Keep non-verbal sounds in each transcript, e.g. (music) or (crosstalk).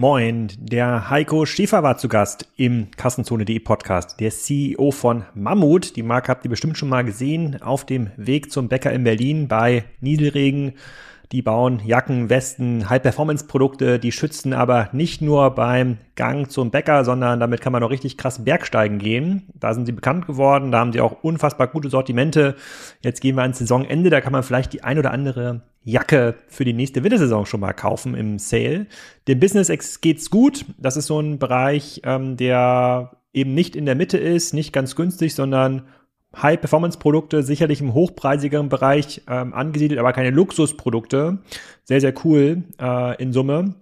Moin, der Heiko Schäfer war zu Gast im Kassenzone.de Podcast, der CEO von Mammut. Die Marke habt ihr bestimmt schon mal gesehen auf dem Weg zum Bäcker in Berlin bei Niedelregen. Die bauen Jacken, Westen, High-Performance-Produkte, die schützen aber nicht nur beim Gang zum Bäcker, sondern damit kann man auch richtig krass Bergsteigen gehen. Da sind sie bekannt geworden, da haben sie auch unfassbar gute Sortimente. Jetzt gehen wir ans Saisonende, da kann man vielleicht die ein oder andere Jacke für die nächste Wintersaison schon mal kaufen im Sale. Dem Business geht's gut. Das ist so ein Bereich, ähm, der eben nicht in der Mitte ist, nicht ganz günstig, sondern High-Performance-Produkte, sicherlich im hochpreisigeren Bereich ähm, angesiedelt, aber keine Luxusprodukte. Sehr, sehr cool äh, in Summe.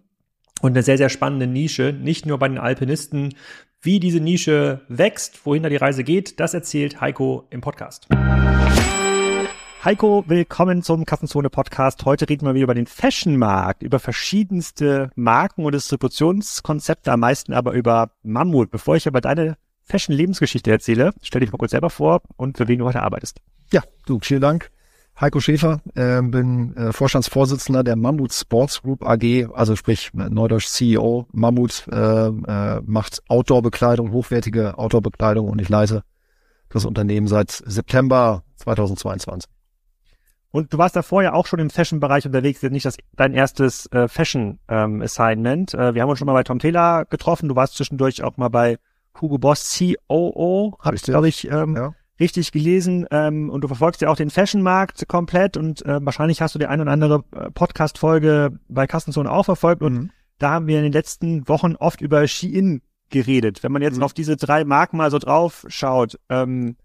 Und eine sehr, sehr spannende Nische, nicht nur bei den Alpinisten. Wie diese Nische wächst, wohin da die Reise geht, das erzählt Heiko im Podcast. Heiko, willkommen zum Kassenzone Podcast. Heute reden wir wieder über den Fashion-Markt, über verschiedenste Marken und Distributionskonzepte, am meisten aber über Mammut. Bevor ich aber deine Fashion-Lebensgeschichte erzähle, stell dich mal kurz selber vor und für wen du heute arbeitest. Ja, du, vielen Dank. Heiko Schäfer, äh, bin äh, Vorstandsvorsitzender der Mammut Sports Group AG, also sprich Neudeutsch CEO. Mammut äh, äh, macht Outdoor-Bekleidung, hochwertige Outdoor-Bekleidung und ich leite das Unternehmen seit September 2022. Und du warst davor ja auch schon im Fashion-Bereich unterwegs, jetzt nicht das, dein erstes äh, Fashion-Assignment. Ähm, äh, wir haben uns schon mal bei Tom Taylor getroffen, du warst zwischendurch auch mal bei Hugo Boss COO, habe ich, glaube ich, ähm, ja. richtig gelesen. Ähm, und du verfolgst ja auch den Fashion-Markt komplett und äh, wahrscheinlich hast du die ein oder andere äh, Podcast-Folge bei Kassenzone auch verfolgt. Und mhm. da haben wir in den letzten Wochen oft über Shein geredet. Wenn man jetzt mhm. auf diese drei Marken mal so drauf schaut, ähm,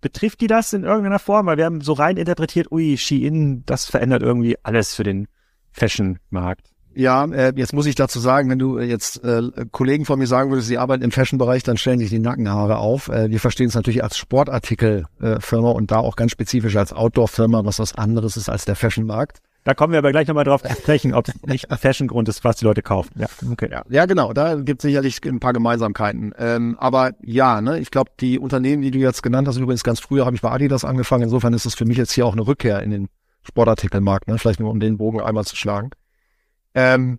betrifft die das in irgendeiner Form? Weil wir haben so rein interpretiert, ui, Shein, das verändert irgendwie alles für den Fashion-Markt. Ja, äh, jetzt muss ich dazu sagen, wenn du jetzt äh, Kollegen von mir sagen würdest, sie arbeiten im Fashion-Bereich, dann stellen sich die Nackenhaare auf. Äh, wir verstehen es natürlich als Sportartikel-Firma und da auch ganz spezifisch als Outdoor-Firma, was was anderes ist als der Fashion-Markt. Da kommen wir aber gleich nochmal drauf zu sprechen, ob es nicht (laughs) Fashion-Grund ist, was die Leute kaufen. Ja, okay. Ja, ja genau, da gibt es sicherlich ein paar Gemeinsamkeiten. Ähm, aber ja, ne, ich glaube, die Unternehmen, die du jetzt genannt hast, übrigens ganz früher habe ich bei Adidas angefangen. Insofern ist es für mich jetzt hier auch eine Rückkehr in den Sportartikelmarkt, ne? vielleicht nur um den Bogen einmal zu schlagen. Ähm,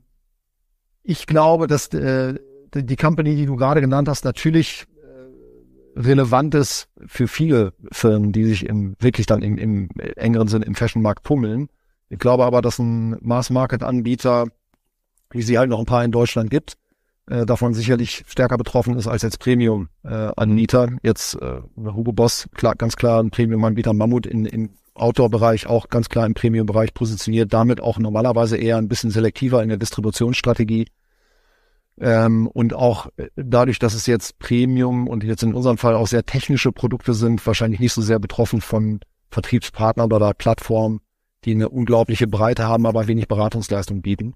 ich glaube, dass äh, die Company, die du gerade genannt hast, natürlich äh, relevant ist für viele Firmen, die sich im, wirklich dann im, im engeren Sinne im Fashionmarkt pummeln. Ich glaube aber, dass ein Mass-Market-Anbieter, wie sie halt noch ein paar in Deutschland gibt, äh, davon sicherlich stärker betroffen ist als jetzt Premium-Anbieter. Äh, jetzt äh, Hugo Boss, klar, ganz klar ein Premium-Anbieter, Mammut in, in Outdoor-Bereich auch ganz klar im Premium-Bereich positioniert, damit auch normalerweise eher ein bisschen selektiver in der Distributionsstrategie. Ähm, und auch äh, dadurch, dass es jetzt Premium und jetzt in unserem Fall auch sehr technische Produkte sind, wahrscheinlich nicht so sehr betroffen von Vertriebspartnern oder Plattformen, die eine unglaubliche Breite haben, aber wenig Beratungsleistung bieten.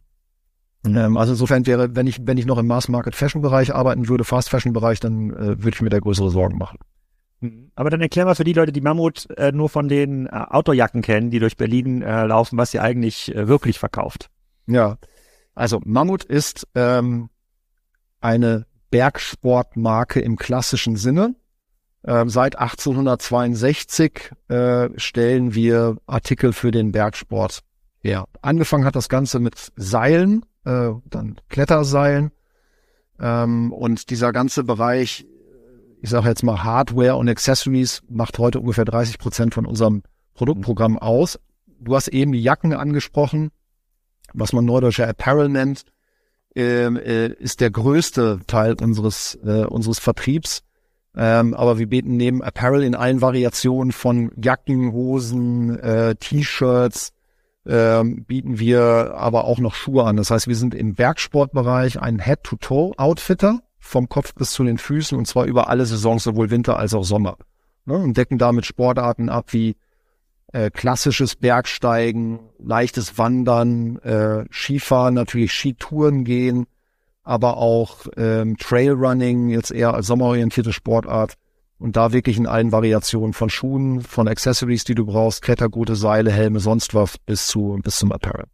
Mhm. Ähm, also insofern wäre, wenn ich, wenn ich noch im Mass-Market-Fashion-Bereich arbeiten würde, Fast-Fashion-Bereich, dann äh, würde ich mir da größere Sorgen machen. Mhm. Aber dann erklär mal für die Leute, die Mammut äh, nur von den äh, Outdoorjacken kennen, die durch Berlin äh, laufen, was sie eigentlich äh, wirklich verkauft. Ja, also Mammut ist ähm, eine Bergsportmarke im klassischen Sinne. Ähm, seit 1862 äh, stellen wir Artikel für den Bergsport her. Angefangen hat das Ganze mit Seilen, äh, dann Kletterseilen. Ähm, und dieser ganze Bereich ich sage jetzt mal Hardware und Accessories macht heute ungefähr 30 Prozent von unserem Produktprogramm aus. Du hast eben die Jacken angesprochen, was man neudeutscher Apparel nennt, ähm, äh, ist der größte Teil unseres äh, unseres Vertriebs. Ähm, aber wir bieten neben Apparel in allen Variationen von Jacken, Hosen, äh, T-Shirts, ähm, bieten wir aber auch noch Schuhe an. Das heißt, wir sind im Bergsportbereich ein Head-to-Toe-Outfitter vom Kopf bis zu den Füßen und zwar über alle Saisons, sowohl Winter als auch Sommer. Ne, und decken damit Sportarten ab wie äh, klassisches Bergsteigen, leichtes Wandern, äh, Skifahren, natürlich Skitouren gehen, aber auch ähm, Trailrunning, jetzt eher als sommerorientierte Sportart. Und da wirklich in allen Variationen von Schuhen, von Accessories, die du brauchst, Klettergute, Seile, Helme, sonst was, bis zu bis zum Apparel.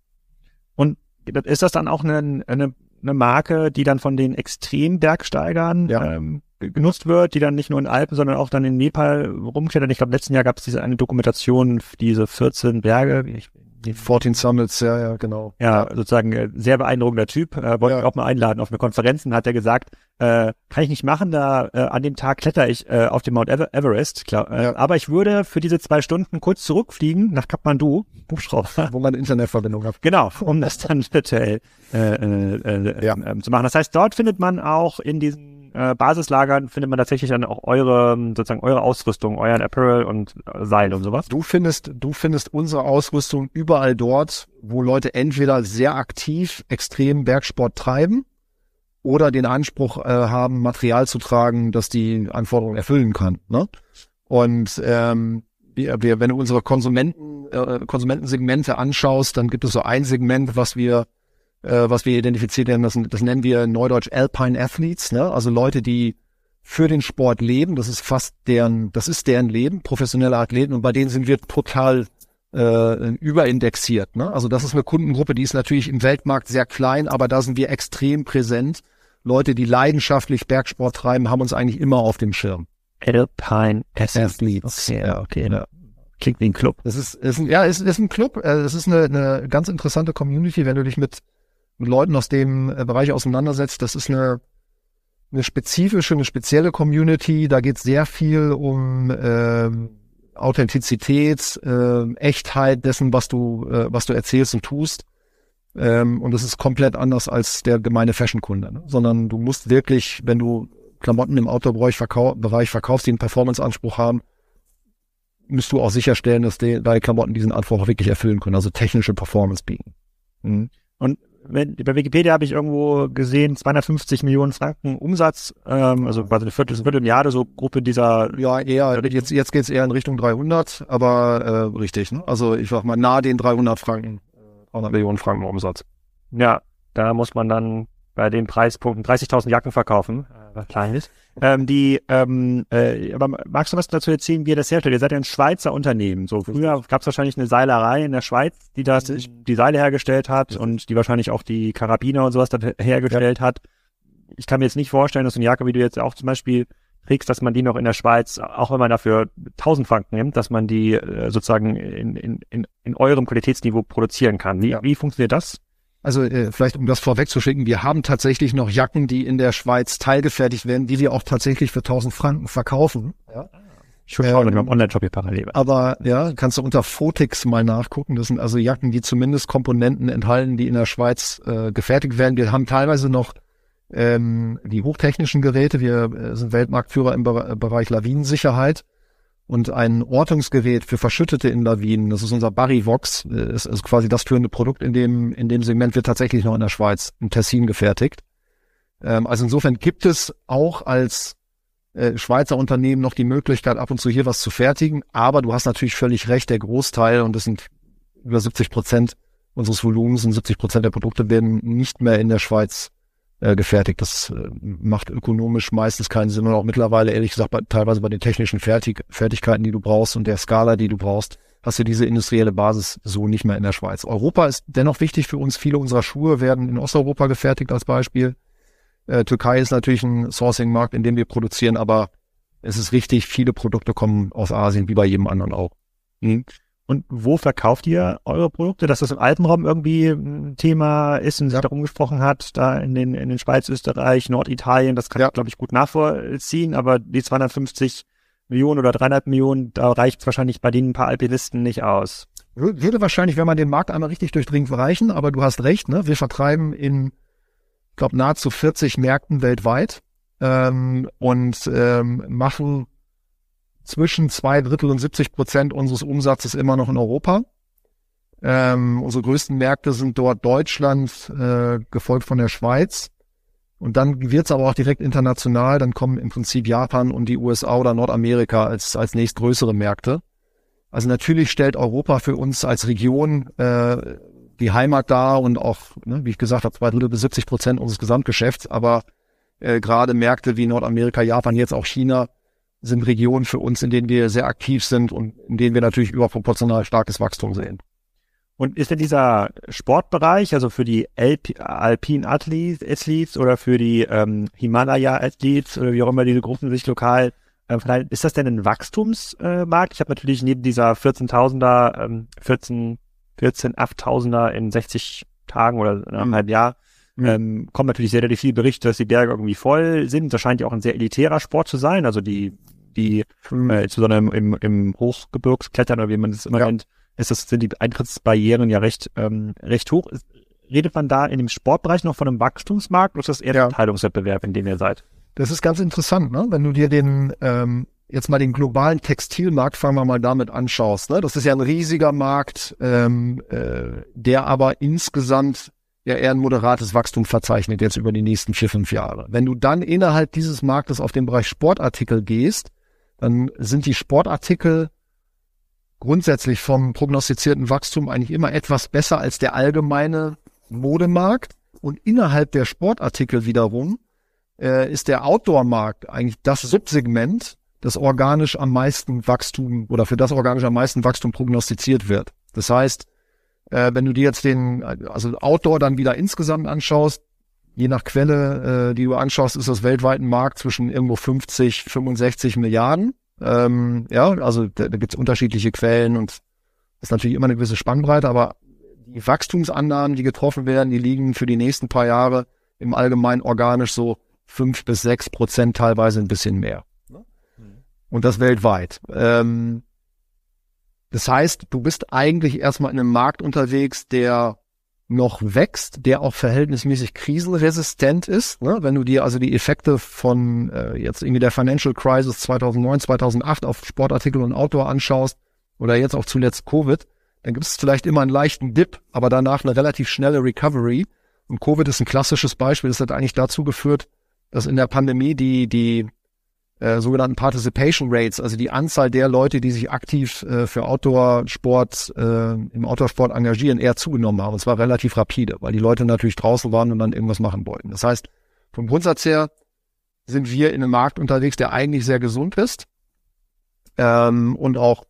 Und ist das dann auch eine, eine eine Marke, die dann von den Extrembergsteigern ja. ähm, genutzt wird, die dann nicht nur in Alpen, sondern auch dann in Nepal rumklettern. Ich glaube, letzten Jahr gab es diese eine Dokumentation, diese 14 Berge, ich Die 14 Summits, ja, ja, genau. Ja, sozusagen äh, sehr beeindruckender Typ. Äh, wollte ja. ich auch mal einladen auf eine Konferenz und hat er gesagt, äh, kann ich nicht machen, da äh, an dem Tag kletter ich äh, auf dem Mount Ever Everest, klar. Äh, ja. Aber ich würde für diese zwei Stunden kurz zurückfliegen nach Kathmandu, Hubschrauber. Wo man Internetverbindung hat. Genau, um das dann virtuell äh, äh, äh, ja. äh, zu machen. Das heißt, dort findet man auch in diesen äh, Basislagern findet man tatsächlich dann auch eure, sozusagen eure Ausrüstung, euren Apparel und äh, Seil und sowas? Du findest, du findest unsere Ausrüstung überall dort, wo Leute entweder sehr aktiv extrem Bergsport treiben oder den Anspruch äh, haben, Material zu tragen, das die Anforderungen erfüllen kann. Ne? Und ähm, wir, wir, wenn du unsere Konsumenten, äh, Konsumentensegmente anschaust, dann gibt es so ein Segment, was wir äh, was wir identifiziert haben, das, das nennen wir neudeutsch Alpine Athletes, ne? also Leute, die für den Sport leben, das ist fast deren, das ist deren Leben, professionelle Athleten und bei denen sind wir total äh, überindexiert. Ne? Also das ist eine Kundengruppe, die ist natürlich im Weltmarkt sehr klein, aber da sind wir extrem präsent. Leute, die leidenschaftlich Bergsport treiben, haben uns eigentlich immer auf dem Schirm. Alpine Athletes. Okay, ja, okay. Ja. Klingt wie ein Club. Das ist, ist ein, ja, ist, ist ein Club. Äh, es ist eine, eine ganz interessante Community, wenn du dich mit mit Leuten aus dem äh, Bereich auseinandersetzt. Das ist eine, eine spezifische, eine spezielle Community. Da geht es sehr viel um äh, Authentizität, äh, Echtheit dessen, was du, äh, was du erzählst und tust. Ähm, und das ist komplett anders als der gemeine Fashion-Kunde. Ne? Sondern du musst wirklich, wenn du Klamotten im Outdoor-Bereich verkau verkaufst, die einen Performance-Anspruch haben, müsst du auch sicherstellen, dass die, deine Klamotten diesen Anspruch auch wirklich erfüllen können, also technische Performance bieten. Mhm. Und wenn, bei Wikipedia habe ich irgendwo gesehen, 250 Millionen Franken Umsatz, ähm, also quasi eine Viertel, Viertelmilliarde, so Gruppe dieser. Ja, eher, jetzt, jetzt geht's eher in Richtung 300, aber äh, richtig, ne? Also ich sag mal, nahe den 300 Franken, 300 Millionen Franken Umsatz. Ja, da muss man dann bei den Preispunkten 30.000 Jacken verkaufen, äh, was klein ist. Ähm, die, ähm, äh, aber magst du was dazu erzählen, wie ihr das herstellt? Ihr seid ja ein Schweizer Unternehmen. So früher gab es wahrscheinlich eine Seilerei in der Schweiz, die das die Seile hergestellt hat und die wahrscheinlich auch die Karabiner und sowas hergestellt ja. hat. Ich kann mir jetzt nicht vorstellen, dass so eine Jacke, wie du jetzt auch zum Beispiel kriegst, dass man die noch in der Schweiz, auch wenn man dafür 1000 Franken nimmt, dass man die äh, sozusagen in, in, in, in eurem Qualitätsniveau produzieren kann. Wie, ja. wie funktioniert das? Also äh, vielleicht um das vorwegzuschicken, wir haben tatsächlich noch Jacken, die in der Schweiz teilgefertigt werden, die wir auch tatsächlich für 1000 Franken verkaufen. Ja. Ich schaue ähm, meinem Online-Shop hier parallel. Aber ja, kannst du unter Fotix mal nachgucken. Das sind also Jacken, die zumindest Komponenten enthalten, die in der Schweiz äh, gefertigt werden. Wir haben teilweise noch ähm, die hochtechnischen Geräte. Wir äh, sind Weltmarktführer im Be Bereich Lawinensicherheit und ein Ortungsgerät für Verschüttete in Lawinen, das ist unser Barryvox, äh, ist, ist quasi das führende Produkt in dem, in dem Segment, wird tatsächlich noch in der Schweiz, in Tessin gefertigt. Ähm, also insofern gibt es auch als äh, Schweizer Unternehmen noch die Möglichkeit, ab und zu hier was zu fertigen, aber du hast natürlich völlig recht, der Großteil, und das sind über 70 Prozent unseres Volumens und 70 Prozent der Produkte werden nicht mehr in der Schweiz äh, gefertigt. Das äh, macht ökonomisch meistens keinen Sinn und auch mittlerweile, ehrlich gesagt, bei, teilweise bei den technischen Fertig Fertigkeiten, die du brauchst und der Skala, die du brauchst, hast du diese industrielle Basis so nicht mehr in der Schweiz. Europa ist dennoch wichtig für uns. Viele unserer Schuhe werden in Osteuropa gefertigt als Beispiel. Äh, Türkei ist natürlich ein Sourcing-Markt, in dem wir produzieren, aber es ist richtig, viele Produkte kommen aus Asien, wie bei jedem anderen auch. Mhm. Und wo verkauft ihr eure Produkte? Dass das im Alpenraum irgendwie ein Thema ist und sich ja. darum gesprochen hat, da in den, in den Schweiz, Österreich, Norditalien, das kann ja. ich, glaube ich, gut nachvollziehen, aber die 250 Millionen oder 300 Millionen, da reicht es wahrscheinlich bei denen ein paar Alpinisten nicht aus. Würde wahrscheinlich, wenn man den Markt einmal richtig durchdringt, reichen, aber du hast recht, ne? Wir vertreiben in, ich glaube, nahezu 40 Märkten weltweit ähm, und ähm, machen zwischen zwei Drittel und 70 Prozent unseres Umsatzes immer noch in Europa. Ähm, unsere größten Märkte sind dort Deutschland, äh, gefolgt von der Schweiz. Und dann wird's aber auch direkt international. Dann kommen im Prinzip Japan und die USA oder Nordamerika als, als nächstgrößere Märkte. Also natürlich stellt Europa für uns als Region äh, die Heimat dar und auch, ne, wie ich gesagt habe, zwei Drittel bis 70 Prozent unseres Gesamtgeschäfts. Aber äh, gerade Märkte wie Nordamerika, Japan, jetzt auch China sind Regionen für uns, in denen wir sehr aktiv sind und in denen wir natürlich überproportional starkes Wachstum sehen. Und ist denn dieser Sportbereich, also für die Alp Alpine Athletes oder für die ähm, Himalaya Athletes oder wie auch immer diese Gruppen sich lokal äh, verteilen, ist das denn ein Wachstumsmarkt? Äh, ich habe natürlich neben dieser 14.000er, ähm, 14 14 8000er in 60 Tagen oder in einem mhm. halben Jahr. Mhm. Ähm, kommen natürlich sehr, sehr viele Berichte, dass die Berge irgendwie voll sind. Das scheint ja auch ein sehr elitärer Sport zu sein. Also die, die, mhm. äh, insbesondere im, im, im Hochgebirgsklettern oder wie man es immer ja. nennt, ist das, sind die Eintrittsbarrieren ja recht, ähm, recht hoch. Redet man da in dem Sportbereich noch von einem Wachstumsmarkt oder ist das eher ja. ein Teilungswettbewerb, in dem ihr seid? Das ist ganz interessant, ne? Wenn du dir den ähm, jetzt mal den globalen Textilmarkt, fangen wir mal damit anschaust. Ne? Das ist ja ein riesiger Markt, ähm, äh, der aber insgesamt ja eher ein moderates Wachstum verzeichnet jetzt über die nächsten vier, fünf Jahre. Wenn du dann innerhalb dieses Marktes auf den Bereich Sportartikel gehst, dann sind die Sportartikel grundsätzlich vom prognostizierten Wachstum eigentlich immer etwas besser als der allgemeine Modemarkt. Und innerhalb der Sportartikel wiederum äh, ist der Outdoor-Markt eigentlich das Subsegment, das organisch am meisten Wachstum oder für das organisch am meisten Wachstum prognostiziert wird. Das heißt, äh, wenn du dir jetzt den, also Outdoor dann wieder insgesamt anschaust, je nach Quelle, äh, die du anschaust, ist das weltweit ein Markt zwischen irgendwo 50, 65 Milliarden. Ähm, ja, also da, da gibt es unterschiedliche Quellen und ist natürlich immer eine gewisse Spannbreite, aber die Wachstumsannahmen, die getroffen werden, die liegen für die nächsten paar Jahre im Allgemeinen organisch so fünf bis sechs Prozent, teilweise ein bisschen mehr. Und das weltweit. Ähm, das heißt, du bist eigentlich erstmal in einem Markt unterwegs, der noch wächst, der auch verhältnismäßig krisenresistent ist. Ne? Wenn du dir also die Effekte von äh, jetzt irgendwie der Financial Crisis 2009, 2008 auf Sportartikel und Outdoor anschaust oder jetzt auch zuletzt Covid, dann gibt es vielleicht immer einen leichten Dip, aber danach eine relativ schnelle Recovery. Und Covid ist ein klassisches Beispiel. Das hat eigentlich dazu geführt, dass in der Pandemie die, die äh, sogenannten Participation Rates, also die Anzahl der Leute, die sich aktiv äh, für Outdoor-Sport, äh, im Outdoor-Sport engagieren, eher zugenommen haben. Und zwar relativ rapide, weil die Leute natürlich draußen waren und dann irgendwas machen wollten. Das heißt, vom Grundsatz her sind wir in einem Markt unterwegs, der eigentlich sehr gesund ist ähm, und auch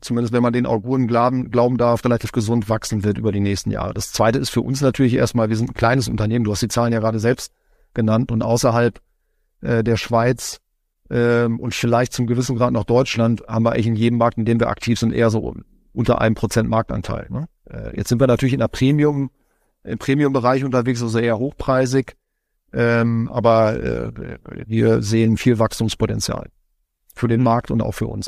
zumindest wenn man den Auguren glauben, glauben darf, relativ gesund wachsen wird über die nächsten Jahre. Das zweite ist für uns natürlich erstmal, wir sind ein kleines Unternehmen, du hast die Zahlen ja gerade selbst genannt und außerhalb äh, der Schweiz ähm, und vielleicht zum gewissen Grad noch Deutschland haben wir eigentlich in jedem Markt, in dem wir aktiv sind, eher so unter einem Prozent Marktanteil. Ne? Äh, jetzt sind wir natürlich in der Premium, im Premium-Bereich unterwegs, also eher hochpreisig, ähm, aber äh, wir sehen viel Wachstumspotenzial für den Markt und auch für uns.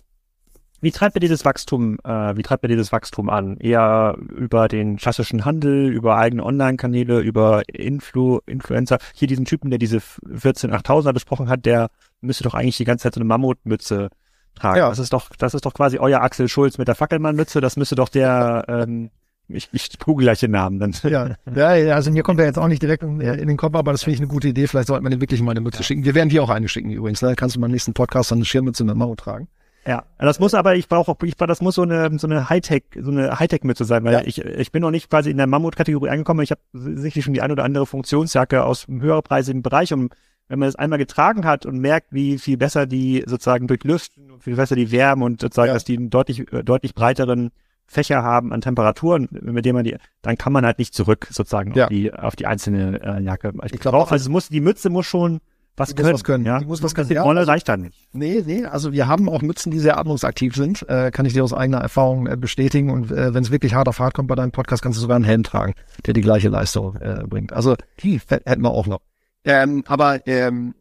Wie treibt ihr dieses Wachstum, äh, wie treibt ihr dieses Wachstum an? Eher über den klassischen Handel, über eigene Online-Kanäle, über Influ Influencer? Hier diesen Typen, der diese 14 8000er besprochen hat, der müsste doch eigentlich die ganze Zeit so eine Mammutmütze tragen. Ja. Das ist doch, das ist doch quasi euer Axel Schulz mit der Fackelmannmütze. Das müsste doch der, ähm, ich, ich google gleich den Namen dann. Ja, ja, also mir kommt er jetzt auch nicht direkt in, in den Kopf, aber das finde ich eine gute Idee. Vielleicht sollte man den wirklich mal eine Mütze ja. schicken. Wir werden dir auch eine schicken übrigens. Da kannst du beim nächsten Podcast dann eine Schirmmütze mit Mammut tragen. Ja, das muss aber, ich brauche auch, ich das muss so eine so eine Hightech, so eine Hightech-Mütze sein, weil ja. ich ich bin noch nicht quasi in der Mammut-Kategorie angekommen. Ich habe sicherlich schon die ein oder andere Funktionsjacke aus einem höherpreisigen Bereich und wenn man das einmal getragen hat und merkt, wie viel besser die sozusagen durchlüften, wie viel besser die wärmen und sozusagen, ja. dass die einen deutlich deutlich breiteren Fächer haben an Temperaturen, mit denen man die, dann kann man halt nicht zurück sozusagen ja. auf die auf die einzelne äh, Jacke. Ich, ich glaube, also muss die Mütze muss schon was können. Was können. Ja? Die muss was können. Die Rolle reicht dann nicht. Nee, nee, also wir haben auch Mützen, die sehr atmungsaktiv sind, äh, kann ich dir aus eigener Erfahrung äh, bestätigen. Und äh, wenn es wirklich hart auf hart kommt bei deinem Podcast, kannst du sogar einen Helm tragen, der die gleiche Leistung äh, bringt. Also die hätten wir auch noch. Ähm, aber ähm,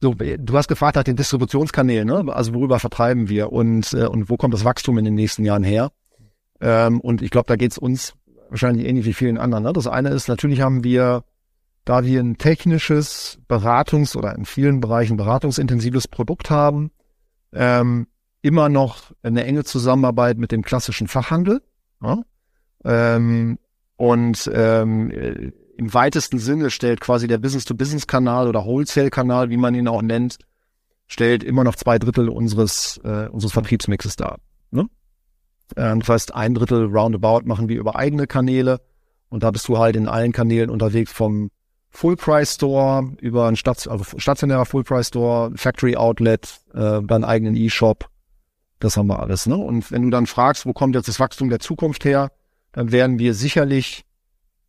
so, du hast gefragt nach den Distributionskanälen, ne? also worüber vertreiben wir und, äh, und wo kommt das Wachstum in den nächsten Jahren her? Ähm, und ich glaube, da geht's uns wahrscheinlich ähnlich wie vielen anderen. Ne? Das eine ist, natürlich haben wir da wir ein technisches Beratungs- oder in vielen Bereichen beratungsintensives Produkt haben, ähm, immer noch eine enge Zusammenarbeit mit dem klassischen Fachhandel. Ja? Ähm, und ähm, im weitesten Sinne stellt quasi der Business-to-Business-Kanal oder Wholesale-Kanal, wie man ihn auch nennt, stellt immer noch zwei Drittel unseres, äh, unseres Vertriebsmixes dar. Ne? Ähm, das heißt, ein Drittel roundabout machen wir über eigene Kanäle und da bist du halt in allen Kanälen unterwegs vom Full Price Store über ein Stat also stationärer Full Price Store, Factory Outlet, äh, deinen eigenen E-Shop. Das haben wir alles. Ne? Und wenn du dann fragst, wo kommt jetzt das Wachstum der Zukunft her, dann werden wir sicherlich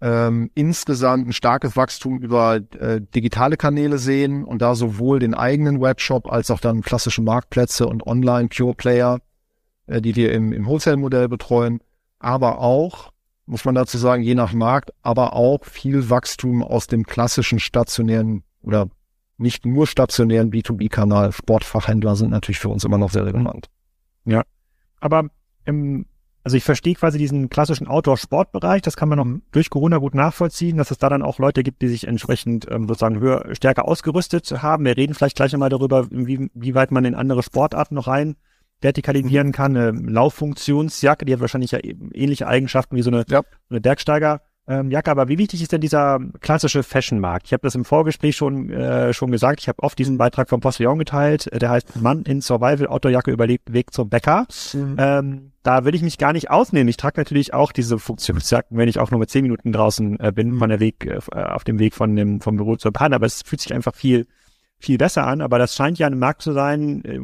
ähm, insgesamt ein starkes Wachstum über äh, digitale Kanäle sehen und da sowohl den eigenen Webshop als auch dann klassische Marktplätze und Online Pure Player, äh, die wir im, im Wholesale-Modell betreuen, aber auch muss man dazu sagen, je nach Markt, aber auch viel Wachstum aus dem klassischen stationären oder nicht nur stationären B2B-Kanal. Sportfachhändler sind natürlich für uns immer noch sehr relevant. Ja, aber im also ich verstehe quasi diesen klassischen Outdoor-Sportbereich, das kann man noch mhm. durch Corona gut nachvollziehen, dass es da dann auch Leute gibt, die sich entsprechend ähm, sozusagen höher, stärker ausgerüstet haben. Wir reden vielleicht gleich nochmal darüber, wie, wie weit man in andere Sportarten noch rein vertikalisieren mhm. kann. Eine Lauffunktionsjacke, die hat wahrscheinlich ja ähnliche Eigenschaften wie so eine, ja. eine Bergsteiger ähm, Jacke. Aber wie wichtig ist denn dieser klassische Fashion-Markt? Ich habe das im Vorgespräch schon äh, schon gesagt. Ich habe oft diesen Beitrag vom Postillon geteilt. Der heißt Mann in Survival Outdoor-Jacke überlebt Weg zum Bäcker. Mhm. Ähm, da will ich mich gar nicht ausnehmen. Ich trage natürlich auch diese Funktionsjacken, wenn ich auch nur mit zehn Minuten draußen äh, bin, von der Weg äh, auf dem Weg von dem vom Büro zur Bahn. Aber es fühlt sich einfach viel viel besser an. Aber das scheint ja ein Markt zu sein, äh,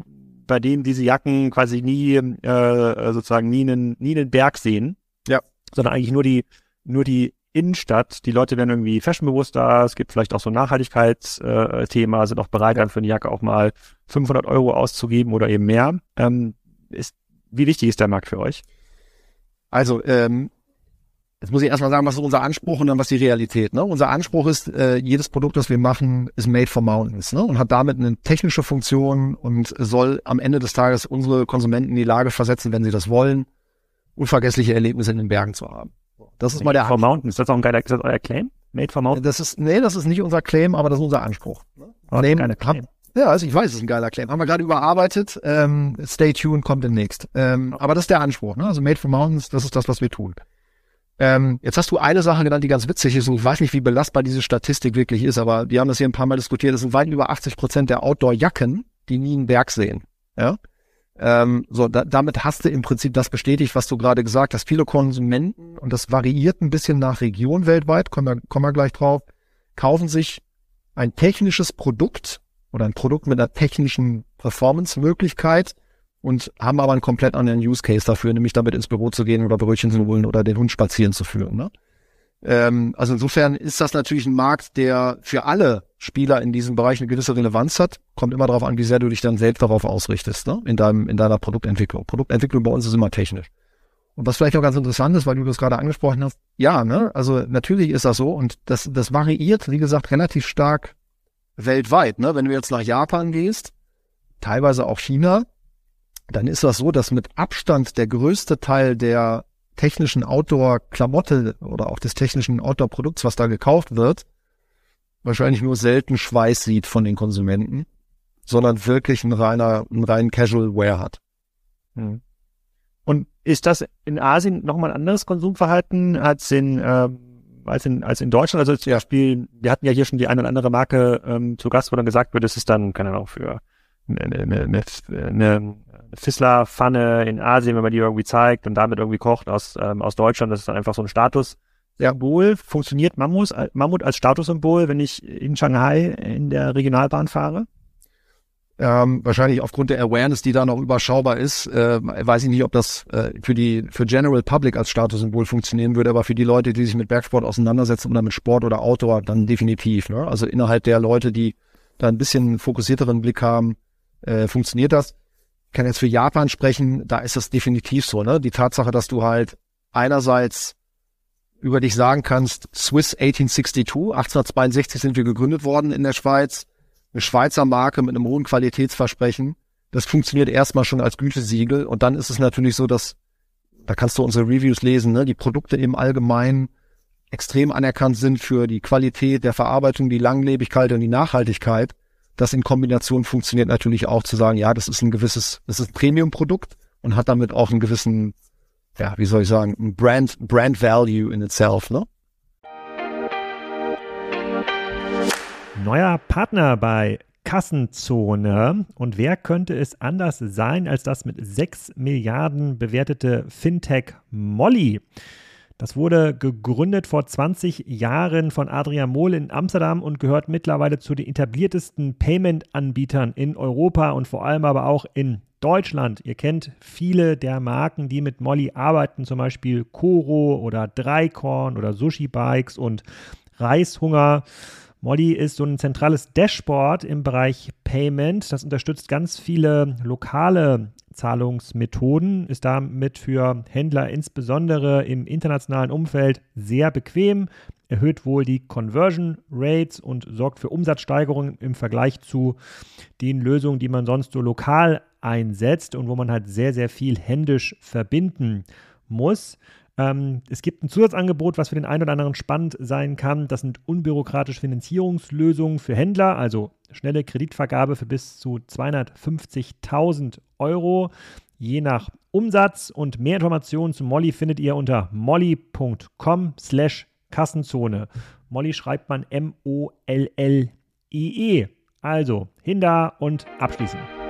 bei dem diese Jacken quasi nie äh, sozusagen nie einen nie einen Berg sehen. Ja. Sondern eigentlich nur die nur die Innenstadt. Die Leute werden irgendwie fashionbewusster. Es gibt vielleicht auch so Nachhaltigkeitsthema, äh, sind auch bereit, dann für eine Jacke auch mal 500 Euro auszugeben oder eben mehr. Ähm, ist, wie wichtig ist der Markt für euch? Also, ähm, jetzt muss ich erstmal sagen, was ist unser Anspruch und dann was die Realität. Ne? Unser Anspruch ist, äh, jedes Produkt, das wir machen, ist made for mountains ne? und hat damit eine technische Funktion und soll am Ende des Tages unsere Konsumenten in die Lage versetzen, wenn sie das wollen, unvergessliche Erlebnisse in den Bergen zu haben. Das ist Made mal der for Mountain. Ist das auch ein geiler, ist das euer Claim? Made for Mountain? Das ist, nee, das ist nicht unser Claim, aber das ist unser Anspruch. Oh, Claim, Claim. ja, also ich weiß, es ist ein geiler Claim. Haben wir gerade überarbeitet. Ähm, stay tuned, kommt demnächst. Ähm, aber das ist der Anspruch. Ne? Also Made for Mountains, das ist das, was wir tun. Ähm, jetzt hast du eine Sache genannt, die ganz witzig ist und ich weiß nicht, wie belastbar diese Statistik wirklich ist, aber wir haben das hier ein paar Mal diskutiert. Das sind weit über 80 Prozent der Outdoor-Jacken, die nie einen Berg sehen. Ja? Ähm, so, da, damit hast du im Prinzip das bestätigt, was du gerade gesagt hast. Viele Konsumenten, und das variiert ein bisschen nach Region weltweit, kommen wir, kommen wir gleich drauf, kaufen sich ein technisches Produkt oder ein Produkt mit einer technischen Performance-Möglichkeit und haben aber einen komplett anderen Use Case dafür, nämlich damit ins Büro zu gehen oder Brötchen zu holen oder den Hund spazieren zu führen. Ne? Ähm, also insofern ist das natürlich ein Markt, der für alle Spieler in diesem Bereich eine gewisse Relevanz hat. Kommt immer darauf an, wie sehr du dich dann selbst darauf ausrichtest, ne? in, deinem, in deiner Produktentwicklung. Produktentwicklung bei uns ist immer technisch. Und was vielleicht auch ganz interessant ist, weil du das gerade angesprochen hast, ja, ne, also natürlich ist das so und das, das variiert, wie gesagt, relativ stark weltweit. Ne? Wenn du jetzt nach Japan gehst, teilweise auch China, dann ist das so, dass mit Abstand der größte Teil der technischen Outdoor-Klamotte oder auch des technischen Outdoor-Produkts, was da gekauft wird, wahrscheinlich nur selten Schweiß sieht von den Konsumenten, sondern wirklich ein reiner, ein rein Casual Wear hat. Hm. Und ist das in Asien nochmal ein anderes Konsumverhalten als in, äh, als in, als in Deutschland? Also zum Beispiel, wir hatten ja hier schon die eine oder andere Marke ähm, zu Gast, wo dann gesagt wird, es ist dann, keine Ahnung, für eine, eine, eine, eine Fissler-Pfanne in Asien, wenn man die irgendwie zeigt und damit irgendwie kocht aus, ähm, aus Deutschland, das ist dann einfach so ein Status. Symbol. Funktioniert Mammut, Mammut als Statussymbol, wenn ich in Shanghai in der Regionalbahn fahre? Ähm, wahrscheinlich aufgrund der Awareness, die da noch überschaubar ist, äh, weiß ich nicht, ob das äh, für die für General Public als Statussymbol funktionieren würde, aber für die Leute, die sich mit Bergsport auseinandersetzen oder mit Sport oder Outdoor, dann definitiv. Ne? Also innerhalb der Leute, die da ein bisschen fokussierteren Blick haben, äh, funktioniert das kann jetzt für Japan sprechen, da ist das definitiv so, ne? Die Tatsache, dass du halt einerseits über dich sagen kannst, Swiss 1862, 1862 sind wir gegründet worden in der Schweiz, eine Schweizer Marke mit einem hohen Qualitätsversprechen. Das funktioniert erstmal schon als Gütesiegel und dann ist es natürlich so, dass, da kannst du unsere Reviews lesen, ne? die Produkte im Allgemeinen extrem anerkannt sind für die Qualität der Verarbeitung, die Langlebigkeit und die Nachhaltigkeit das in Kombination funktioniert natürlich auch zu sagen, ja, das ist ein gewisses, das ist ein Premium-Produkt und hat damit auch einen gewissen, ja, wie soll ich sagen, ein Brand, Brand Value in itself, ne? Neuer Partner bei Kassenzone. Und wer könnte es anders sein als das mit 6 Milliarden bewertete Fintech Molly? Das wurde gegründet vor 20 Jahren von Adrian Mohl in Amsterdam und gehört mittlerweile zu den etabliertesten Payment-Anbietern in Europa und vor allem aber auch in Deutschland. Ihr kennt viele der Marken, die mit Molly arbeiten, zum Beispiel Koro oder Dreikorn oder Sushi Bikes und Reishunger. Molly ist so ein zentrales Dashboard im Bereich Payment. Das unterstützt ganz viele lokale Zahlungsmethoden, ist damit für Händler insbesondere im internationalen Umfeld sehr bequem, erhöht wohl die Conversion Rates und sorgt für Umsatzsteigerungen im Vergleich zu den Lösungen, die man sonst so lokal einsetzt und wo man halt sehr, sehr viel händisch verbinden muss. Ähm, es gibt ein Zusatzangebot, was für den einen oder anderen spannend sein kann. Das sind unbürokratische Finanzierungslösungen für Händler, also schnelle Kreditvergabe für bis zu 250.000 Euro, je nach Umsatz. Und mehr Informationen zu Molly findet ihr unter molly.com slash Kassenzone. Molly schreibt man M-O-L-L-I-E. -E. Also, hin da und abschließen.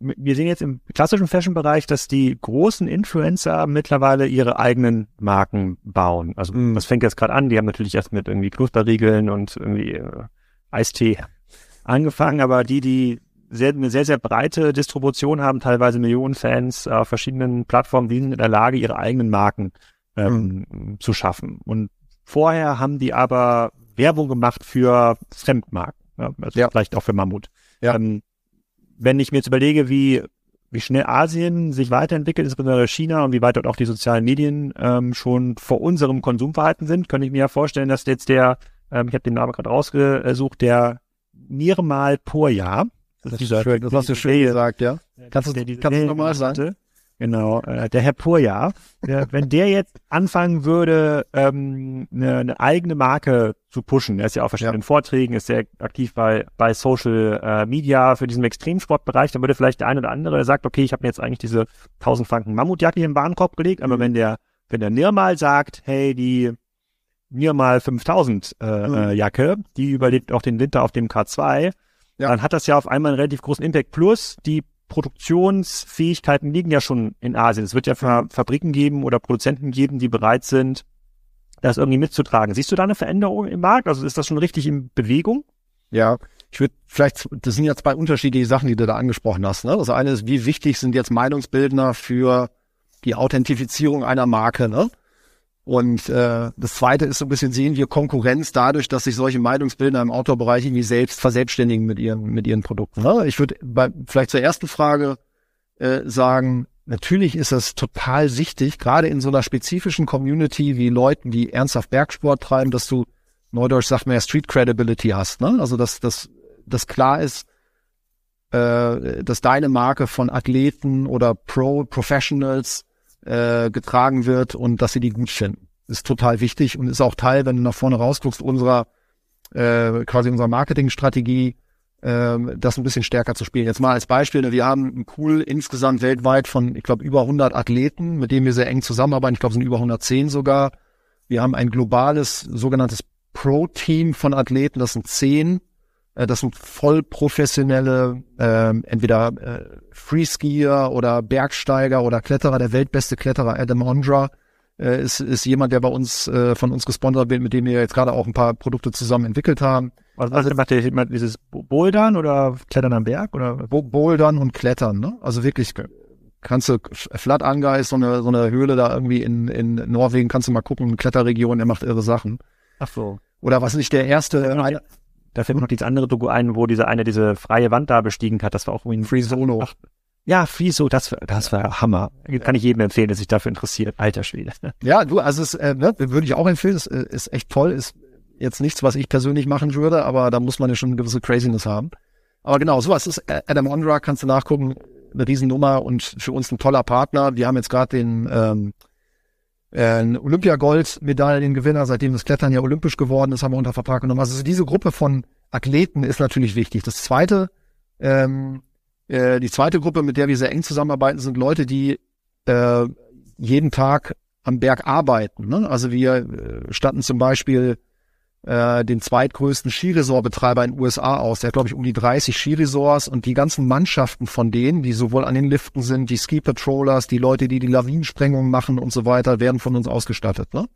Wir sehen jetzt im klassischen Fashion-Bereich, dass die großen Influencer mittlerweile ihre eigenen Marken bauen. Also mm. das fängt jetzt gerade an. Die haben natürlich erst mit irgendwie Knusperriegeln und irgendwie äh, Eistee angefangen, aber die, die sehr, eine sehr, sehr breite Distribution haben, teilweise Millionen Fans auf verschiedenen Plattformen, die sind in der Lage, ihre eigenen Marken ähm, mm. zu schaffen. Und vorher haben die aber Werbung gemacht für Fremdmarken, ja, also ja. vielleicht auch für Mammut. Ja. Ähm, wenn ich mir jetzt überlege, wie, wie schnell Asien sich weiterentwickelt, insbesondere China und wie weit dort auch die sozialen Medien ähm, schon vor unserem Konsumverhalten sind, könnte ich mir ja vorstellen, dass jetzt der, ähm, ich habe den Namen gerade rausgesucht, der Nirmal Purja, das, das, ist dieser, schön, das hast du schön gesagt, ja. Kannst du, kannst du nochmal sagen? Genau, äh, der Herr Purja, der, wenn der jetzt anfangen würde, ähm, eine, eine eigene Marke zu pushen, er ist ja auf verschiedenen ja. Vorträgen, ist sehr aktiv bei, bei Social äh, Media für diesen Extremsportbereich, dann würde vielleicht der eine oder andere, der sagt, okay, ich habe mir jetzt eigentlich diese 1000 Franken Mammutjacke hier im Warenkorb gelegt, aber mhm. wenn der, wenn der Nirmal sagt, hey, die Nirmal 5000 äh, mhm. äh, Jacke, die überlebt auch den Winter auf dem K2, ja. dann hat das ja auf einmal einen relativ großen Impact. Plus die Produktionsfähigkeiten liegen ja schon in Asien. Es wird ja Fabriken geben oder Produzenten geben, die bereit sind, das irgendwie mitzutragen. Siehst du da eine Veränderung im Markt? Also ist das schon richtig in Bewegung? Ja, ich würde vielleicht, das sind ja zwei unterschiedliche Sachen, die du da angesprochen hast. Ne? Das eine ist, wie wichtig sind jetzt Meinungsbildner für die Authentifizierung einer Marke? Ne? Und äh, das Zweite ist so ein bisschen sehen wir Konkurrenz dadurch, dass sich solche Meinungsbildner im Outdoor-Bereich irgendwie selbst verselbstständigen mit ihren mit ihren Produkten. Ne? Ich würde vielleicht zur ersten Frage äh, sagen, natürlich ist es total wichtig, gerade in so einer spezifischen Community wie Leuten, die ernsthaft Bergsport treiben, dass du Neudeutsch sagt man ja Street Credibility hast. Ne? Also dass dass dass klar ist, äh, dass deine Marke von Athleten oder Pro Professionals äh, getragen wird und dass sie die gut finden. Ist total wichtig und ist auch Teil, wenn du nach vorne rausguckst, unserer äh, quasi unserer Marketingstrategie, äh, das ein bisschen stärker zu spielen. Jetzt mal als Beispiel, ne, wir haben ein Cool insgesamt weltweit von, ich glaube, über 100 Athleten, mit denen wir sehr eng zusammenarbeiten. Ich glaube, es sind über 110 sogar. Wir haben ein globales sogenanntes Pro-Team von Athleten, das sind zehn das sind voll professionelle, äh, entweder äh, Freeskier oder Bergsteiger oder Kletterer. Der weltbeste Kletterer Adam Ondra äh, ist, ist jemand, der bei uns äh, von uns gesponsert wird, mit dem wir jetzt gerade auch ein paar Produkte zusammen entwickelt haben. Was, also macht der immer dieses Bouldern oder Klettern am Berg oder Bouldern und Klettern, ne? Also wirklich kannst du Flatanga ist so eine so eine Höhle da irgendwie in in Norwegen, kannst du mal gucken, Kletterregion, er macht irre Sachen. Ach so. Oder was nicht der erste, äh, da fällt mir noch dieses andere Doku ein, wo dieser eine diese freie Wand da bestiegen hat. Das war auch irgendwie ein Free Solo. Ach, ja, Free Solo, das, das war Hammer. Kann ich jedem empfehlen, der sich dafür interessiert. Alter Schwede. Ja, du, also es äh, ne, würde ich auch empfehlen. Es äh, ist echt toll. Ist jetzt nichts, was ich persönlich machen würde, aber da muss man ja schon eine gewisse Craziness haben. Aber genau, sowas ist äh, Adam Ondra, kannst du nachgucken. Eine Riesennummer und für uns ein toller Partner. Wir haben jetzt gerade den ähm, äh, Olympiagold-Medaillengewinner, seitdem das Klettern ja olympisch geworden ist, haben wir unter Vertrag genommen. Also diese Gruppe von Athleten ist natürlich wichtig. Das zweite, ähm, äh, die zweite Gruppe, mit der wir sehr eng zusammenarbeiten, sind Leute, die äh, jeden Tag am Berg arbeiten. Ne? Also wir äh, statten zum Beispiel äh, den zweitgrößten Skiresortbetreiber in den USA aus. Der hat, glaube ich, um die 30 Skiresorts und die ganzen Mannschaften von denen, die sowohl an den Liften sind, die Ski Patrollers, die Leute, die die Lawinensprengungen machen und so weiter, werden von uns ausgestattet. Ne?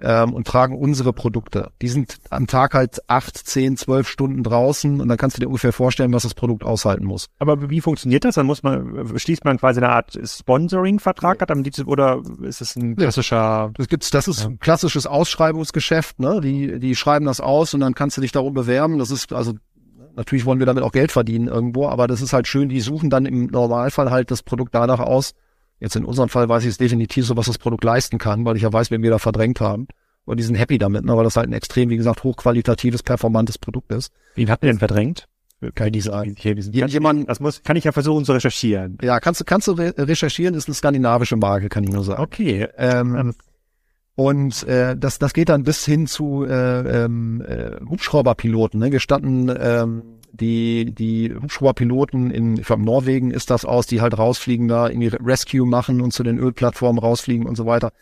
Ähm, und tragen unsere Produkte. Die sind am Tag halt acht, zehn, zwölf Stunden draußen und dann kannst du dir ungefähr vorstellen, was das Produkt aushalten muss. Aber wie funktioniert das? Dann muss man, schließt man quasi eine Art Sponsoring-Vertrag hat, oder ist es ein klassischer? Das gibt's, das ist ein klassisches Ausschreibungsgeschäft, ne? Die, die schreiben das aus und dann kannst du dich darum bewerben. Das ist also natürlich wollen wir damit auch Geld verdienen irgendwo, aber das ist halt schön, die suchen dann im Normalfall halt das Produkt danach aus. Jetzt in unserem Fall weiß ich es definitiv so, was das Produkt leisten kann, weil ich ja weiß, wen wir da verdrängt haben. Und die sind happy damit, ne, weil das halt ein extrem, wie gesagt, hochqualitatives, performantes Produkt ist. Wen habt ihr denn verdrängt? Kann ich nicht sagen. Jemand, das muss, kann ich ja versuchen zu recherchieren. Ja, kannst du, kannst du re recherchieren, ist eine skandinavische Marke, kann ich nur sagen. Okay. Ähm, ähm und äh, das, das geht dann bis hin zu äh, ähm, äh, Hubschrauberpiloten. Ne? Gestatten ähm, die, die Hubschrauberpiloten in, ich glaube, Norwegen ist das aus, die halt rausfliegen, da irgendwie Rescue machen und zu den Ölplattformen rausfliegen und so weiter.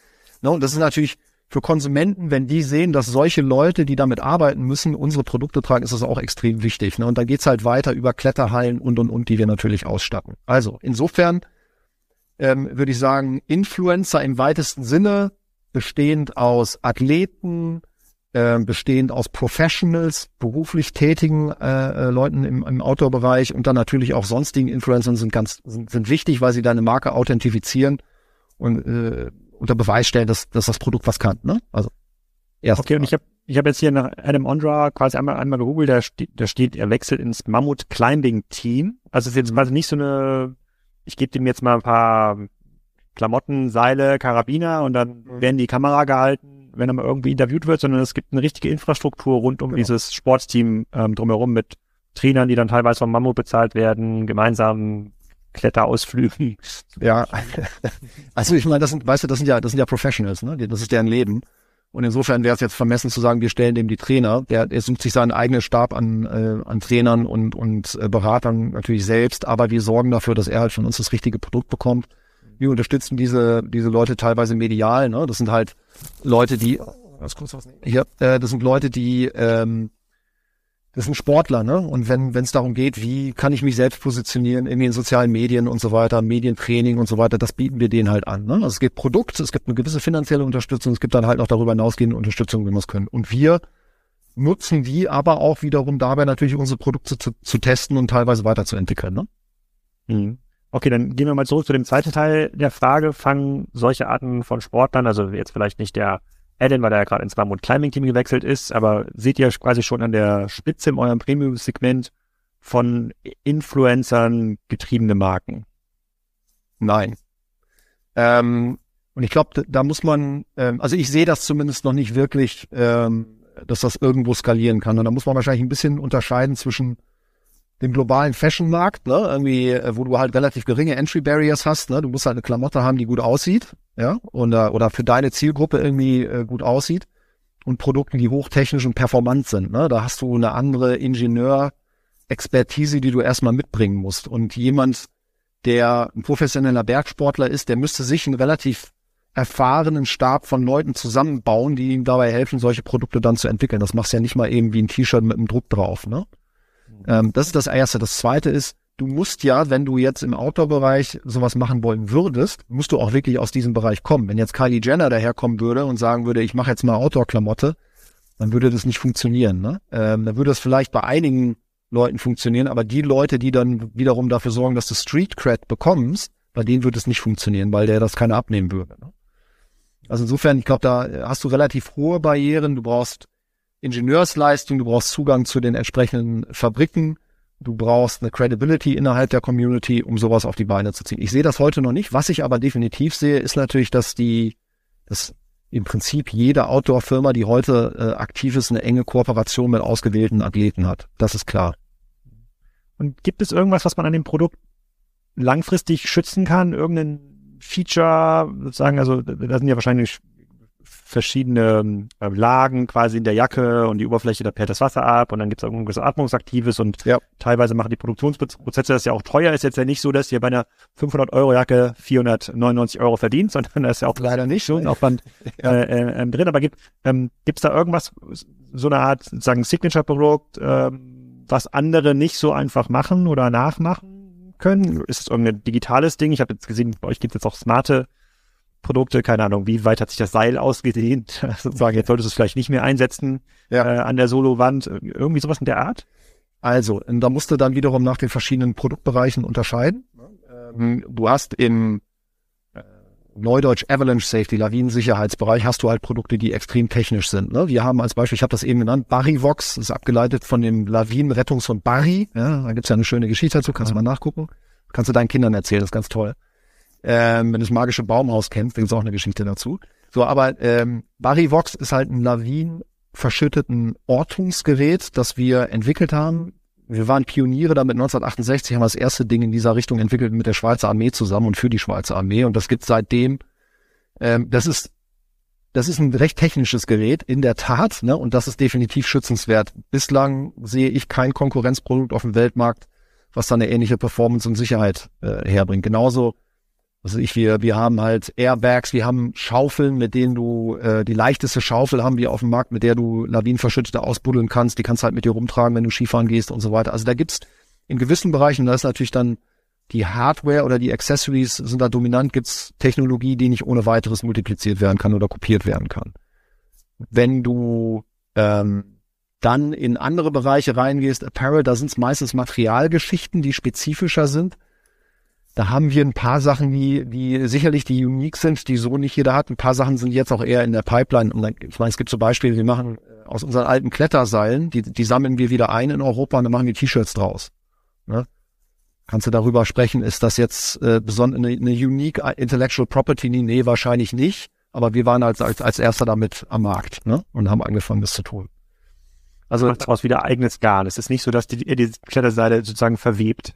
Ne? Und das ist natürlich für Konsumenten, wenn die sehen, dass solche Leute, die damit arbeiten müssen, unsere Produkte tragen, ist das auch extrem wichtig. Ne? Und dann geht's halt weiter über Kletterhallen und und und, die wir natürlich ausstatten. Also insofern ähm, würde ich sagen, Influencer im weitesten Sinne bestehend aus Athleten, äh, bestehend aus Professionals, beruflich tätigen äh, äh, Leuten im, im Outdoor-Bereich und dann natürlich auch sonstigen Influencern sind ganz sind, sind wichtig, weil sie deine Marke authentifizieren und äh, unter Beweis stellen, dass, dass das Produkt was kann. Ne? Also erst. Okay, und ich habe ich hab jetzt hier nach Adam Ondra quasi einmal einmal gegoogelt, da steht, da steht, er wechselt ins Mammut Climbing Team. Also es ist jetzt quasi nicht so eine, ich gebe dem jetzt mal ein paar Klamotten, Seile, Karabiner und dann mhm. werden die Kamera gehalten, wenn er mal irgendwie interviewt wird, sondern es gibt eine richtige Infrastruktur rund um genau. dieses Sportsteam ähm, drumherum mit Trainern, die dann teilweise vom Mammut bezahlt werden, gemeinsam Kletterausflügen. Ja, (laughs) also ich meine, das sind, weißt du, das sind ja, das sind ja Professionals, ne? Das ist deren Leben. Und insofern wäre es jetzt vermessen zu sagen, wir stellen dem die Trainer. Der, der sucht sich seinen eigenen Stab an, äh, an Trainern und, und äh, Beratern natürlich selbst, aber wir sorgen dafür, dass er halt von uns das richtige Produkt bekommt wir unterstützen diese, diese Leute teilweise medial. Ne? Das sind halt Leute, die, was kurz was hier, äh, das sind Leute, die, ähm, das sind Sportler, ne? Und wenn wenn es darum geht, wie kann ich mich selbst positionieren in den sozialen Medien und so weiter, Medientraining und so weiter, das bieten wir denen halt an. Ne? Also es gibt Produkt, es gibt eine gewisse finanzielle Unterstützung, es gibt dann halt auch darüber hinausgehende Unterstützung, wenn wir es können. Und wir nutzen die aber auch wiederum dabei natürlich unsere Produkte zu, zu testen und teilweise weiterzuentwickeln. Ne? Mhm. Okay, dann gehen wir mal zurück zu dem zweiten Teil der Frage. Fangen solche Arten von Sportlern, also jetzt vielleicht nicht der Eden, weil er ja gerade ins Mammut Climbing Team gewechselt ist, aber seht ihr quasi schon an der Spitze in eurem Premium-Segment von Influencern getriebene Marken? Nein. Ähm, und ich glaube, da muss man, ähm, also ich sehe das zumindest noch nicht wirklich, ähm, dass das irgendwo skalieren kann. Und da muss man wahrscheinlich ein bisschen unterscheiden zwischen dem globalen Fashion-Markt, ne, irgendwie, äh, wo du halt relativ geringe Entry-Barriers hast, ne, du musst halt eine Klamotte haben, die gut aussieht, ja, oder, oder für deine Zielgruppe irgendwie äh, gut aussieht. Und Produkte, die hochtechnisch und performant sind, ne, da hast du eine andere Ingenieur-Expertise, die du erstmal mitbringen musst. Und jemand, der ein professioneller Bergsportler ist, der müsste sich einen relativ erfahrenen Stab von Leuten zusammenbauen, die ihm dabei helfen, solche Produkte dann zu entwickeln. Das machst du ja nicht mal eben wie ein T-Shirt mit einem Druck drauf, ne? Ähm, das ist das Erste. Das Zweite ist, du musst ja, wenn du jetzt im Outdoor-Bereich sowas machen wollen würdest, musst du auch wirklich aus diesem Bereich kommen. Wenn jetzt Kylie Jenner daherkommen würde und sagen würde, ich mache jetzt mal Outdoor-Klamotte, dann würde das nicht funktionieren. Ne? Ähm, dann würde das vielleicht bei einigen Leuten funktionieren, aber die Leute, die dann wiederum dafür sorgen, dass du Street Cred bekommst, bei denen würde es nicht funktionieren, weil der das keiner abnehmen würde. Ne? Also insofern, ich glaube, da hast du relativ hohe Barrieren. Du brauchst Ingenieursleistung, du brauchst Zugang zu den entsprechenden Fabriken, du brauchst eine Credibility innerhalb der Community, um sowas auf die Beine zu ziehen. Ich sehe das heute noch nicht. Was ich aber definitiv sehe, ist natürlich, dass die, dass im Prinzip jede Outdoor-Firma, die heute äh, aktiv ist, eine enge Kooperation mit ausgewählten Athleten hat. Das ist klar. Und gibt es irgendwas, was man an dem Produkt langfristig schützen kann? Irgendein Feature, sozusagen, also da sind ja wahrscheinlich verschiedene äh, Lagen quasi in der Jacke und die Oberfläche, da perlt das Wasser ab und dann gibt es irgendwas Atmungsaktives und ja. teilweise machen die Produktionsprozesse das ja auch teuer. Ist jetzt ja nicht so, dass ihr bei einer 500 Euro Jacke 499 Euro verdient, sondern da ist ja auch leider nicht schon Aufwand ja. äh, äh, drin. Aber gibt ähm, gibt's da irgendwas, so eine Art, sagen Signature-Produkt, äh, was andere nicht so einfach machen oder nachmachen können? Ist es irgendein digitales Ding? Ich habe jetzt gesehen, bei euch gibt es jetzt auch smarte Produkte, keine Ahnung, wie weit hat sich das Seil ausgedehnt, (laughs) sozusagen, jetzt solltest du es vielleicht nicht mehr einsetzen ja. äh, an der Solowand, irgendwie sowas in der Art? Also, da musst du dann wiederum nach den verschiedenen Produktbereichen unterscheiden. Ähm, du hast im äh, Neudeutsch Avalanche Safety, Lawinensicherheitsbereich, hast du halt Produkte, die extrem technisch sind. Ne? Wir haben als Beispiel, ich habe das eben genannt, Barryvox, ist abgeleitet von dem Lawinenrettungshund Barry. Ja, da gibt's ja eine schöne Geschichte dazu, kannst du mal nachgucken. Kannst du deinen Kindern erzählen, das ist ganz toll. Ähm, wenn das magische Baumhaus kennst, gibt's auch eine Geschichte dazu. So, aber ähm, Barryvox ist halt ein Lawinen verschütteten Ortungsgerät, das wir entwickelt haben. Wir waren Pioniere damit 1968, haben wir das erste Ding in dieser Richtung entwickelt mit der Schweizer Armee zusammen und für die Schweizer Armee. Und das gibt seitdem, ähm, das ist, das ist ein recht technisches Gerät, in der Tat, ne? und das ist definitiv schützenswert. Bislang sehe ich kein Konkurrenzprodukt auf dem Weltmarkt, was da eine ähnliche Performance und Sicherheit äh, herbringt. Genauso also ich, wir, wir haben halt Airbags, wir haben Schaufeln, mit denen du, äh, die leichteste Schaufel haben wir auf dem Markt, mit der du Lawinenverschüttete ausbuddeln kannst, die kannst halt mit dir rumtragen, wenn du Skifahren gehst und so weiter. Also da gibt's in gewissen Bereichen, da ist natürlich dann die Hardware oder die Accessories sind da dominant, gibt's Technologie, die nicht ohne weiteres multipliziert werden kann oder kopiert werden kann. Wenn du ähm, dann in andere Bereiche reingehst, Apparel, da sind es meistens Materialgeschichten, die spezifischer sind. Da haben wir ein paar Sachen, die, die sicherlich die unique sind, die so nicht jeder hat. Ein paar Sachen sind jetzt auch eher in der Pipeline. Und dann, ich meine, es gibt so Beispiele, wir machen äh, aus unseren alten Kletterseilen, die, die sammeln wir wieder ein in Europa und dann machen wir T-Shirts draus. Ne? Kannst du darüber sprechen, ist das jetzt äh, eine, eine unique intellectual property? Nee, wahrscheinlich nicht. Aber wir waren als, als, als erster damit am Markt ne? und haben angefangen, das zu tun. Also daraus wieder eigenes Garn. Es ist nicht so, dass die, die Kletterseile sozusagen verwebt.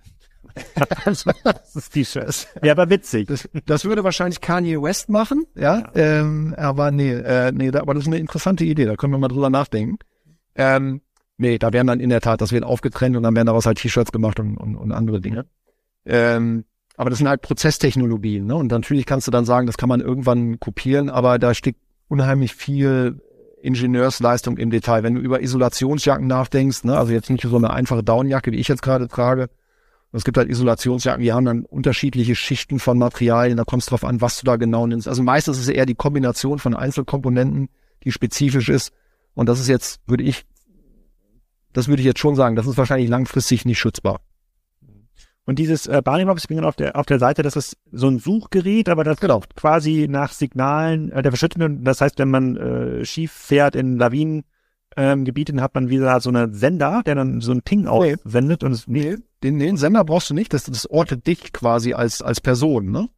Das ist T-Shirt. Ja, aber witzig. Das, das, würde wahrscheinlich Kanye West machen, ja. ja. Ähm, aber nee, äh, nee, da, aber das ist eine interessante Idee, da können wir mal drüber nachdenken. Ähm, nee, da werden dann in der Tat, das wird aufgetrennt und dann werden daraus halt T-Shirts gemacht und, und, und andere Dinge. Ähm, aber das sind halt Prozesstechnologien, ne? Und natürlich kannst du dann sagen, das kann man irgendwann kopieren, aber da steckt unheimlich viel Ingenieursleistung im Detail. Wenn du über Isolationsjacken nachdenkst, ne, also jetzt nicht so eine einfache Downjacke, wie ich jetzt gerade trage, es gibt halt Isolationsjacken, die haben dann unterschiedliche Schichten von Materialien, da kommt es drauf an, was du da genau nimmst. Also meistens ist es eher die Kombination von Einzelkomponenten, die spezifisch ist. Und das ist jetzt, würde ich, das würde ich jetzt schon sagen, das ist wahrscheinlich langfristig nicht schützbar. Und dieses äh, bin auf der, auf der Seite, das ist so ein Suchgerät, aber das genau. quasi nach Signalen äh, der Verschütteten. Das heißt, wenn man äh, schief fährt in Lawinen, ähm, Gebieten hat man wieder so einen Sender, der dann so ein Ping nee. aussendet und es, nee, den, den Sender brauchst du nicht, das, das ortet dich quasi als, als Person, ne?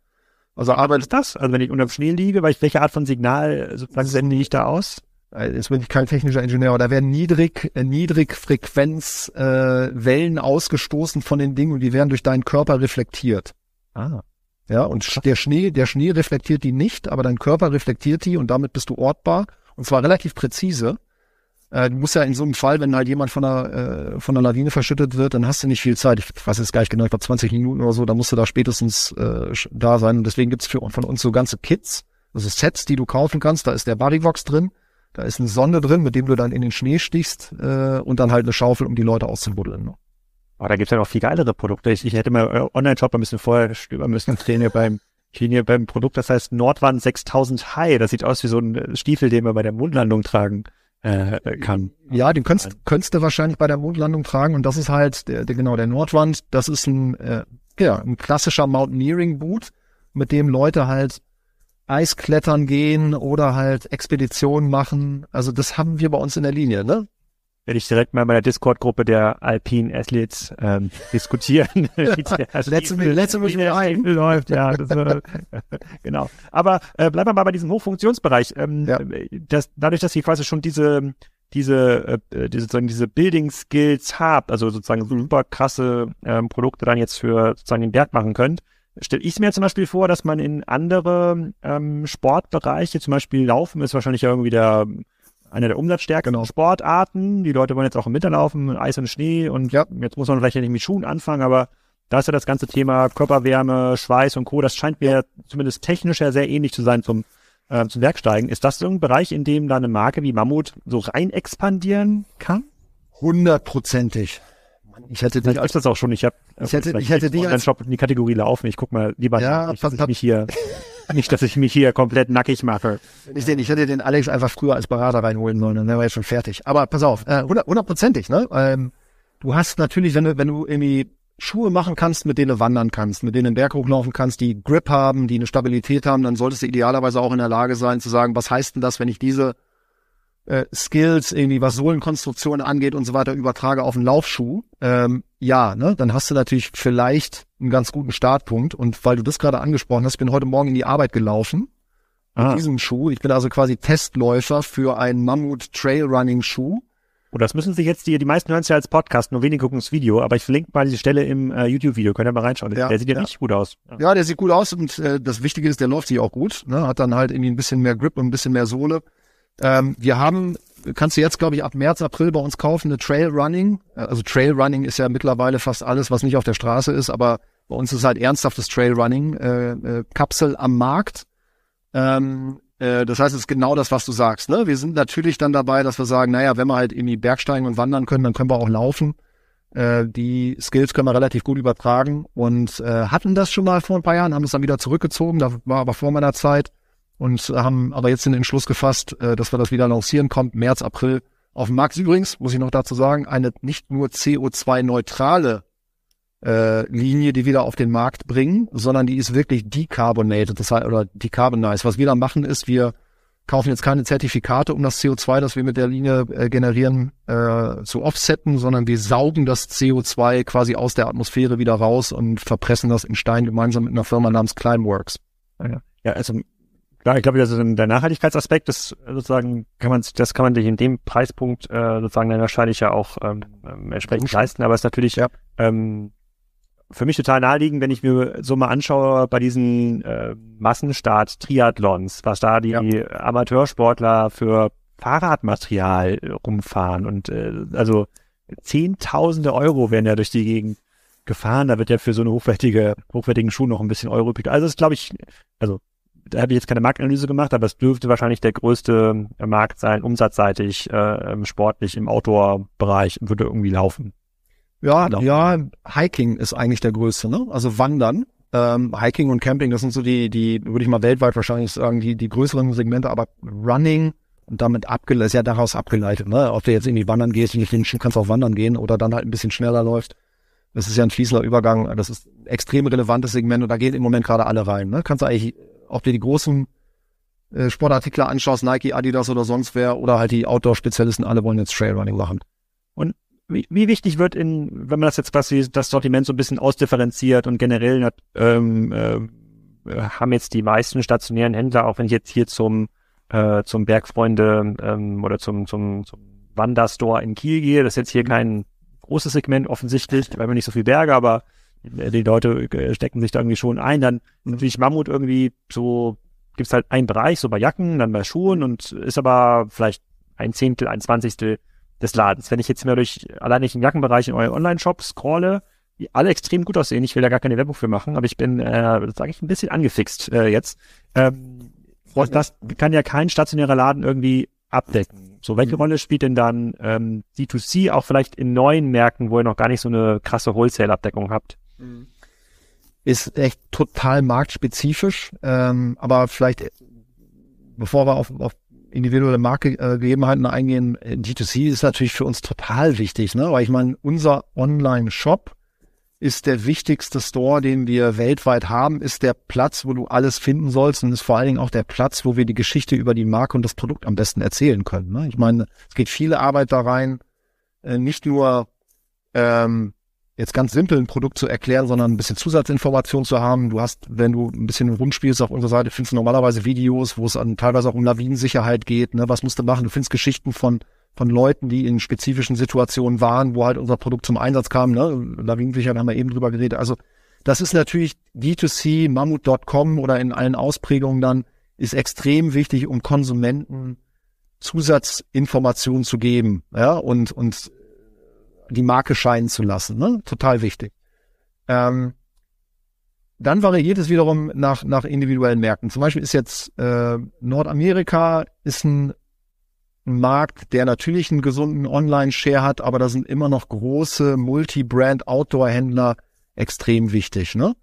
Also arbeitet das? Also wenn ich unter dem Schnee liege, weil ich, welche Art von Signal sozusagen sende ich da aus? Äh, jetzt bin ich kein technischer Ingenieur, aber da werden niedrig, äh, Niedrigfrequenz äh, Wellen ausgestoßen von den Dingen und die werden durch deinen Körper reflektiert. Ah. Ja, und der Schnee, der Schnee reflektiert die nicht, aber dein Körper reflektiert die und damit bist du ortbar. Und zwar relativ präzise. Äh, du musst ja in so einem Fall, wenn halt jemand von einer, äh, von einer Lawine verschüttet wird, dann hast du nicht viel Zeit. Ich weiß jetzt gar nicht genau, ich glaube 20 Minuten oder so, da musst du da spätestens äh, da sein. Und deswegen gibt's für von uns so ganze Kits, also Sets, die du kaufen kannst. Da ist der Bodyvox drin, da ist eine Sonde drin, mit dem du dann in den Schnee stichst äh, und dann halt eine Schaufel, um die Leute auszubuddeln. Ne? Aber da gibt's ja noch viel geilere Produkte. Ich, ich hätte mal Online-Shop ein bisschen vorher stöbern müssen. Ich stehe hier beim, bin hier beim Produkt, das heißt Nordwand 6000 High. Das sieht aus wie so ein Stiefel, den wir bei der Mondlandung tragen äh, kann. Ja, den könntest, könntest du wahrscheinlich bei der Mondlandung tragen und das ist halt der, der genau der Nordwand. Das ist ein äh, ja ein klassischer Mountaineering Boot, mit dem Leute halt Eisklettern gehen oder halt Expeditionen machen. Also das haben wir bei uns in der Linie, ne? Werde ich direkt mal in meiner Discord-Gruppe der Alpine Athletes ähm, (laughs) diskutieren. (laughs) letzte letzte Minute ein. läuft, ja. Das, äh, (laughs) genau. Aber äh, bleiben wir mal bei diesem Hochfunktionsbereich. Ähm, ja. das, dadurch, dass ihr quasi schon diese diese, äh, diese, sozusagen diese Building Skills habt, also sozusagen super krasse ähm, Produkte dann jetzt für sozusagen den Berg machen könnt, stelle ich mir zum Beispiel vor, dass man in andere ähm, Sportbereiche, zum Beispiel Laufen ist wahrscheinlich irgendwie der einer der umsatzstärksten genau. Sportarten. Die Leute wollen jetzt auch im Winter laufen, Eis und Schnee und ja. jetzt muss man vielleicht nicht mit Schuhen anfangen, aber da ist ja das ganze Thema Körperwärme, Schweiß und Co. Das scheint mir zumindest technisch ja sehr ähnlich zu sein zum, äh, zum Werksteigen. Ist das so ein Bereich, in dem da eine Marke wie Mammut so rein expandieren kann? Hundertprozentig. Ich hätte dich als das auch schon. Ich habe ich hätte, ich hätte dich als Shop in die Kategorie laufen. Ich guck mal lieber ja, ich, pass, ich mich hier Nicht, dass ich mich hier komplett nackig mache. Ich, den, ich hätte den Alex einfach früher als Berater reinholen sollen, dann wäre jetzt schon fertig. Aber pass auf, äh, hundertprozentig, ne? Ähm, du hast natürlich, wenn du, wenn du irgendwie Schuhe machen kannst, mit denen du wandern kannst, mit denen du den Berg hochlaufen kannst, die Grip haben, die eine Stabilität haben, dann solltest du idealerweise auch in der Lage sein zu sagen, was heißt denn das, wenn ich diese äh, Skills, irgendwie was Sohlenkonstruktion angeht und so weiter, übertrage auf einen Laufschuh, ähm, ja, ne, dann hast du natürlich vielleicht einen ganz guten Startpunkt. Und weil du das gerade angesprochen hast, bin heute Morgen in die Arbeit gelaufen ah. mit diesem Schuh. Ich bin also quasi Testläufer für einen Mammut Trail Running Schuh. Oh, das müssen sich jetzt die, die meisten hören es ja als Podcast, nur wenige gucken das Video, aber ich verlinke mal diese Stelle im äh, YouTube-Video, könnt ihr mal reinschauen. Ja, der sieht ja, ja richtig gut aus. Ja. ja. der sieht gut aus und äh, das Wichtige ist, der läuft sich auch gut, ne? hat dann halt irgendwie ein bisschen mehr Grip und ein bisschen mehr Sohle. Ähm, wir haben, kannst du jetzt, glaube ich, ab März, April bei uns kaufen, eine Trail Running. Äh, also Trail Running ist ja mittlerweile fast alles, was nicht auf der Straße ist, aber bei uns ist halt ernsthaftes Trail Running äh, äh, Kapsel am Markt. Ähm, äh, das heißt, es ist genau das, was du sagst. Ne? Wir sind natürlich dann dabei, dass wir sagen, naja, wenn wir halt irgendwie Bergsteigen und wandern können, dann können wir auch laufen. Äh, die Skills können wir relativ gut übertragen und äh, hatten das schon mal vor ein paar Jahren, haben es dann wieder zurückgezogen, da war aber vor meiner Zeit und haben aber jetzt den Entschluss gefasst, äh, dass wir das wieder lancieren, kommt März, April auf den Markt. Übrigens, muss ich noch dazu sagen, eine nicht nur CO2-neutrale äh, Linie, die wieder auf den Markt bringen, sondern die ist wirklich decarbonated, das heißt, oder decarbonized. Was wir da machen ist, wir kaufen jetzt keine Zertifikate, um das CO2, das wir mit der Linie äh, generieren, äh, zu offsetten, sondern wir saugen das CO2 quasi aus der Atmosphäre wieder raus und verpressen das in Stein gemeinsam mit einer Firma namens Climeworks. Ja also Klar, ich glaube, ist der Nachhaltigkeitsaspekt, das sozusagen kann man, das kann man sich in dem Preispunkt äh, sozusagen dann wahrscheinlich ja auch ähm, ähm entsprechend leisten, aber es ist natürlich ja. ähm, für mich total naheliegend, wenn ich mir so mal anschaue bei diesen äh, Massenstart-Triathlons, was da die ja. Amateursportler für Fahrradmaterial rumfahren und äh, also Zehntausende Euro werden ja durch die Gegend gefahren. Da wird ja für so eine hochwertige, hochwertigen Schuh noch ein bisschen Euro übrig. Also das glaube ich, also da habe ich jetzt keine Marktanalyse gemacht, aber es dürfte wahrscheinlich der größte äh, Markt sein, umsatzseitig, äh, sportlich im Outdoor-Bereich, würde irgendwie laufen. Ja, genau. ja, Hiking ist eigentlich der größte, ne? Also Wandern. Ähm, Hiking und Camping, das sind so die, die, würde ich mal weltweit wahrscheinlich sagen, die, die größeren Segmente, aber Running und damit abgeleitet, ist ja daraus abgeleitet, ne? Ob du jetzt irgendwie wandern gehst, nicht kannst auch wandern gehen oder dann halt ein bisschen schneller läufst. Das ist ja ein fließender Übergang. Das ist ein extrem relevantes Segment und da gehen im Moment gerade alle rein. Ne? Kannst du eigentlich ob du die großen äh, Sportartikler anschaust, Nike, Adidas oder sonst wer, oder halt die Outdoor-Spezialisten, alle wollen jetzt Trailrunning machen. Und wie, wie wichtig wird in, wenn man das jetzt quasi das Sortiment so ein bisschen ausdifferenziert und generell ähm, äh, haben jetzt die meisten stationären Händler, auch wenn ich jetzt hier zum äh, zum Bergfreunde ähm, oder zum zum zum Wanderstore in Kiel gehe, das ist jetzt hier kein großes Segment offensichtlich, weil wir nicht so viel Berge, aber die Leute äh, stecken sich da irgendwie schon ein. Dann natürlich Mammut irgendwie so, gibt's halt einen Bereich, so bei Jacken, dann bei Schuhen und ist aber vielleicht ein Zehntel, ein Zwanzigstel des Ladens. Wenn ich jetzt mehr durch allein nicht im Jackenbereich in euren Online-Shop scrolle, die alle extrem gut aussehen, ich will da gar keine Werbung für machen, aber ich bin, äh, sage ich, ein bisschen angefixt äh, jetzt. Ähm, das kann ja kein stationärer Laden irgendwie abdecken. So, welche mhm. Rolle spielt denn dann ähm, D2C auch vielleicht in neuen Märkten, wo ihr noch gar nicht so eine krasse Wholesale-Abdeckung habt? Ist echt total marktspezifisch, ähm, aber vielleicht, bevor wir auf, auf individuelle Marktgegebenheiten eingehen, äh, D2C ist natürlich für uns total wichtig, ne? Weil ich meine, unser Online-Shop ist der wichtigste Store, den wir weltweit haben, ist der Platz, wo du alles finden sollst und ist vor allen Dingen auch der Platz, wo wir die Geschichte über die Marke und das Produkt am besten erzählen können. Ne? Ich meine, es geht viele Arbeit da rein, äh, nicht nur ähm, jetzt ganz simpel ein Produkt zu erklären, sondern ein bisschen Zusatzinformation zu haben. Du hast, wenn du ein bisschen rumspielst auf unserer Seite, findest du normalerweise Videos, wo es an, teilweise auch um Lawinensicherheit geht. Ne? Was musst du machen? Du findest Geschichten von von Leuten, die in spezifischen Situationen waren, wo halt unser Produkt zum Einsatz kam. Ne? Lawinensicherheit haben wir eben drüber geredet. Also das ist natürlich D2C, Mammut.com oder in allen Ausprägungen dann, ist extrem wichtig, um Konsumenten Zusatzinformationen zu geben, ja, und, und die Marke scheinen zu lassen. Ne? Total wichtig. Ähm, dann variiert es wiederum nach, nach individuellen Märkten. Zum Beispiel ist jetzt äh, Nordamerika ist ein, Markt, der natürlich einen gesunden Online-Share hat, aber da sind immer noch große Multi-Brand-Outdoor-Händler extrem wichtig. Ne?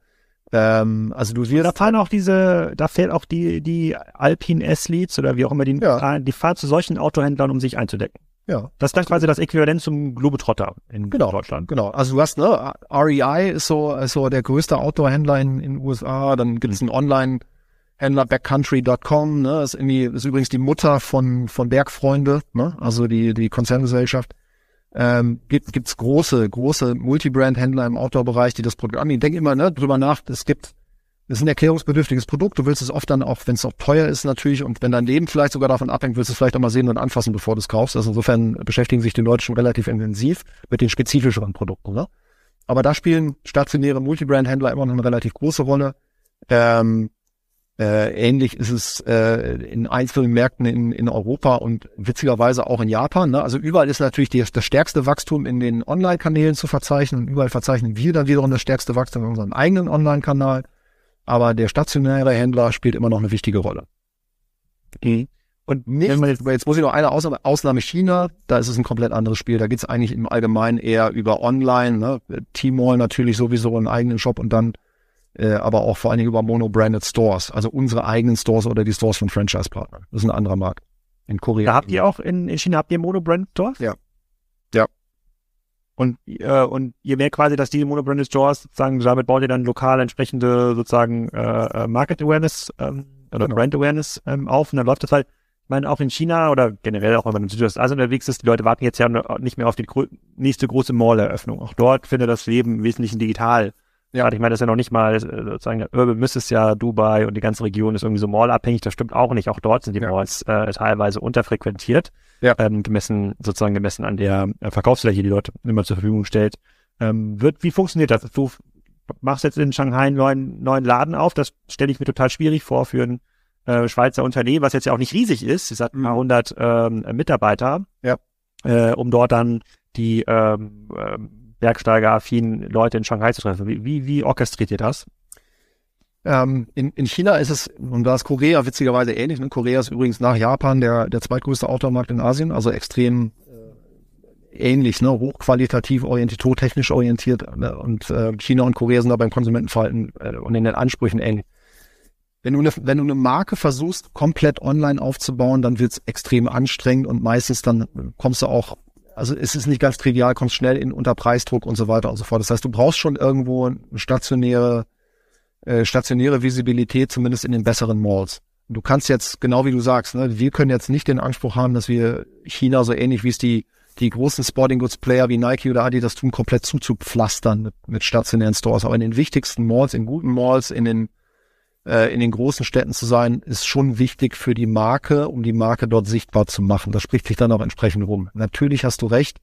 Ähm, also du wirst. Da fahren auch diese, da fährt auch die, die Alpine S-Leads oder wie auch immer die, Ja. die fahren zu solchen Autohändlern, um sich einzudecken. Ja, Das ist quasi das Äquivalent zum Globetrotter in Genau. Deutschland. genau. Also du hast, ne, REI ist so, ist so der größte Outdoor-Händler in den USA. Dann gibt es einen Online-Händler, backcountry.com, ne, ist irgendwie, ist übrigens die Mutter von, von Bergfreunde, ne, also die, die Konzerngesellschaft. Ähm, gibt, gibt's große, große Multibrand-Händler im Outdoor-Bereich, die das Produkt anbieten. Denk immer, ne, drüber nach, es gibt, ist ein erklärungsbedürftiges Produkt. Du willst es oft dann auch, wenn es auch teuer ist natürlich und wenn dein Leben vielleicht sogar davon abhängt, willst du es vielleicht auch mal sehen und anfassen, bevor du es kaufst. Also insofern beschäftigen sich die Leute schon relativ intensiv mit den spezifischeren Produkten. Ne? Aber da spielen stationäre Multibrand-Händler immer noch eine relativ große Rolle. Ähm, äh, ähnlich ist es äh, in einzelnen Märkten in, in Europa und witzigerweise auch in Japan. Ne? Also überall ist natürlich die, das stärkste Wachstum in den Online-Kanälen zu verzeichnen und überall verzeichnen wir dann wiederum das stärkste Wachstum in unserem eigenen Online-Kanal. Aber der stationäre Händler spielt immer noch eine wichtige Rolle. Und Nicht, jetzt, jetzt muss ich noch eine Ausnahme, Ausnahme China, da ist es ein komplett anderes Spiel. Da geht es eigentlich im Allgemeinen eher über Online, ne? Tmall natürlich sowieso einen eigenen Shop und dann äh, aber auch vor allen Dingen über Mono-Branded Stores, also unsere eigenen Stores oder die Stores von Franchise-Partnern. Das ist ein anderer Markt. In Korea. da habt ihr auch in, in China habt ihr Monobrand Stores? Ja. Und, äh, und ihr merkt quasi, dass die Monobranded Stores sozusagen, damit baut ihr dann lokal entsprechende sozusagen äh, äh, Market Awareness ähm, oder Genau. Brand Awareness ähm, auf und dann läuft das halt, ich meine, auch in China oder generell auch wenn man in Südostasien unterwegs ist, die Leute warten jetzt ja nicht mehr auf die nächste große Mall-Eröffnung. Auch dort findet das Leben im Wesentlichen digital. Ja. Ich meine, das ist ja noch nicht mal äh, sozusagen, Urban Miss ist ja Dubai und die ganze Region ist irgendwie so mallabhängig. Das stimmt auch nicht. Auch dort sind die Ja. Malls äh, teilweise unterfrequentiert, Ja. ähm, gemessen sozusagen gemessen an der äh, Verkaufsfläche, die dort immer zur Verfügung stellt. Ähm, wird, wie funktioniert das? Du machst jetzt in Shanghai einen neuen, neuen Laden auf. Das stelle ich mir total schwierig vor für ein äh, Schweizer Unternehmen, was jetzt ja auch nicht riesig ist. Es hat ein paar Mhm. hundert ähm, Mitarbeiter, Ja. äh, um dort dann die ähm, ähm, Bergsteiger-affinen Leute in Shanghai zu treffen. Wie, wie, wie orchestriert ihr das? Ähm, in, in China ist es, und da ist Korea witzigerweise ähnlich. Ne? Korea ist übrigens nach Japan der, der zweitgrößte Outdoor-Markt in Asien, also extrem äh, ähnlich, ne? hochqualitativ orientiert, tontechnisch orientiert. Ne? Und äh, China und Korea sind da beim Konsumentenverhalten äh, und in den Ansprüchen ähnlich. Wenn du, eine, wenn du eine Marke versuchst, komplett online aufzubauen, dann wird's extrem anstrengend und meistens dann kommst du auch, also es ist nicht ganz trivial, kommst schnell in unter Preisdruck und so weiter und so fort. Das heißt, du brauchst schon irgendwo eine stationäre äh, stationäre Visibilität, zumindest in den besseren Malls. Du kannst jetzt, genau wie du sagst, ne, wir können jetzt nicht den Anspruch haben, dass wir China so ähnlich wie es die, die großen Sporting Goods Player wie Nike oder Adidas tun, komplett zuzupflastern mit, mit stationären Stores. Aber in den wichtigsten Malls, in guten Malls, in den, äh, in den großen Städten zu sein, ist schon wichtig für die Marke, um die Marke dort sichtbar zu machen. Das spricht sich dann auch entsprechend rum. Natürlich hast du recht,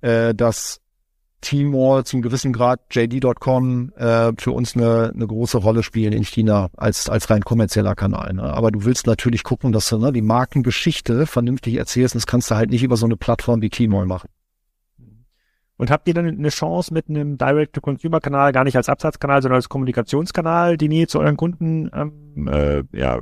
äh, dass Tmall zum gewissen Grad JD.com äh, für uns eine, eine große Rolle spielen in China als als rein kommerzieller Kanal. Ne? Aber du willst natürlich gucken, dass du ne, die Markengeschichte vernünftig erzählst. Das kannst du halt nicht über so eine Plattform wie Tmall machen. Und habt ihr dann eine Chance mit einem Direct-to-Consumer-Kanal, gar nicht als Absatzkanal, sondern als Kommunikationskanal, die Nähe zu euren Kunden ähm, äh, ja,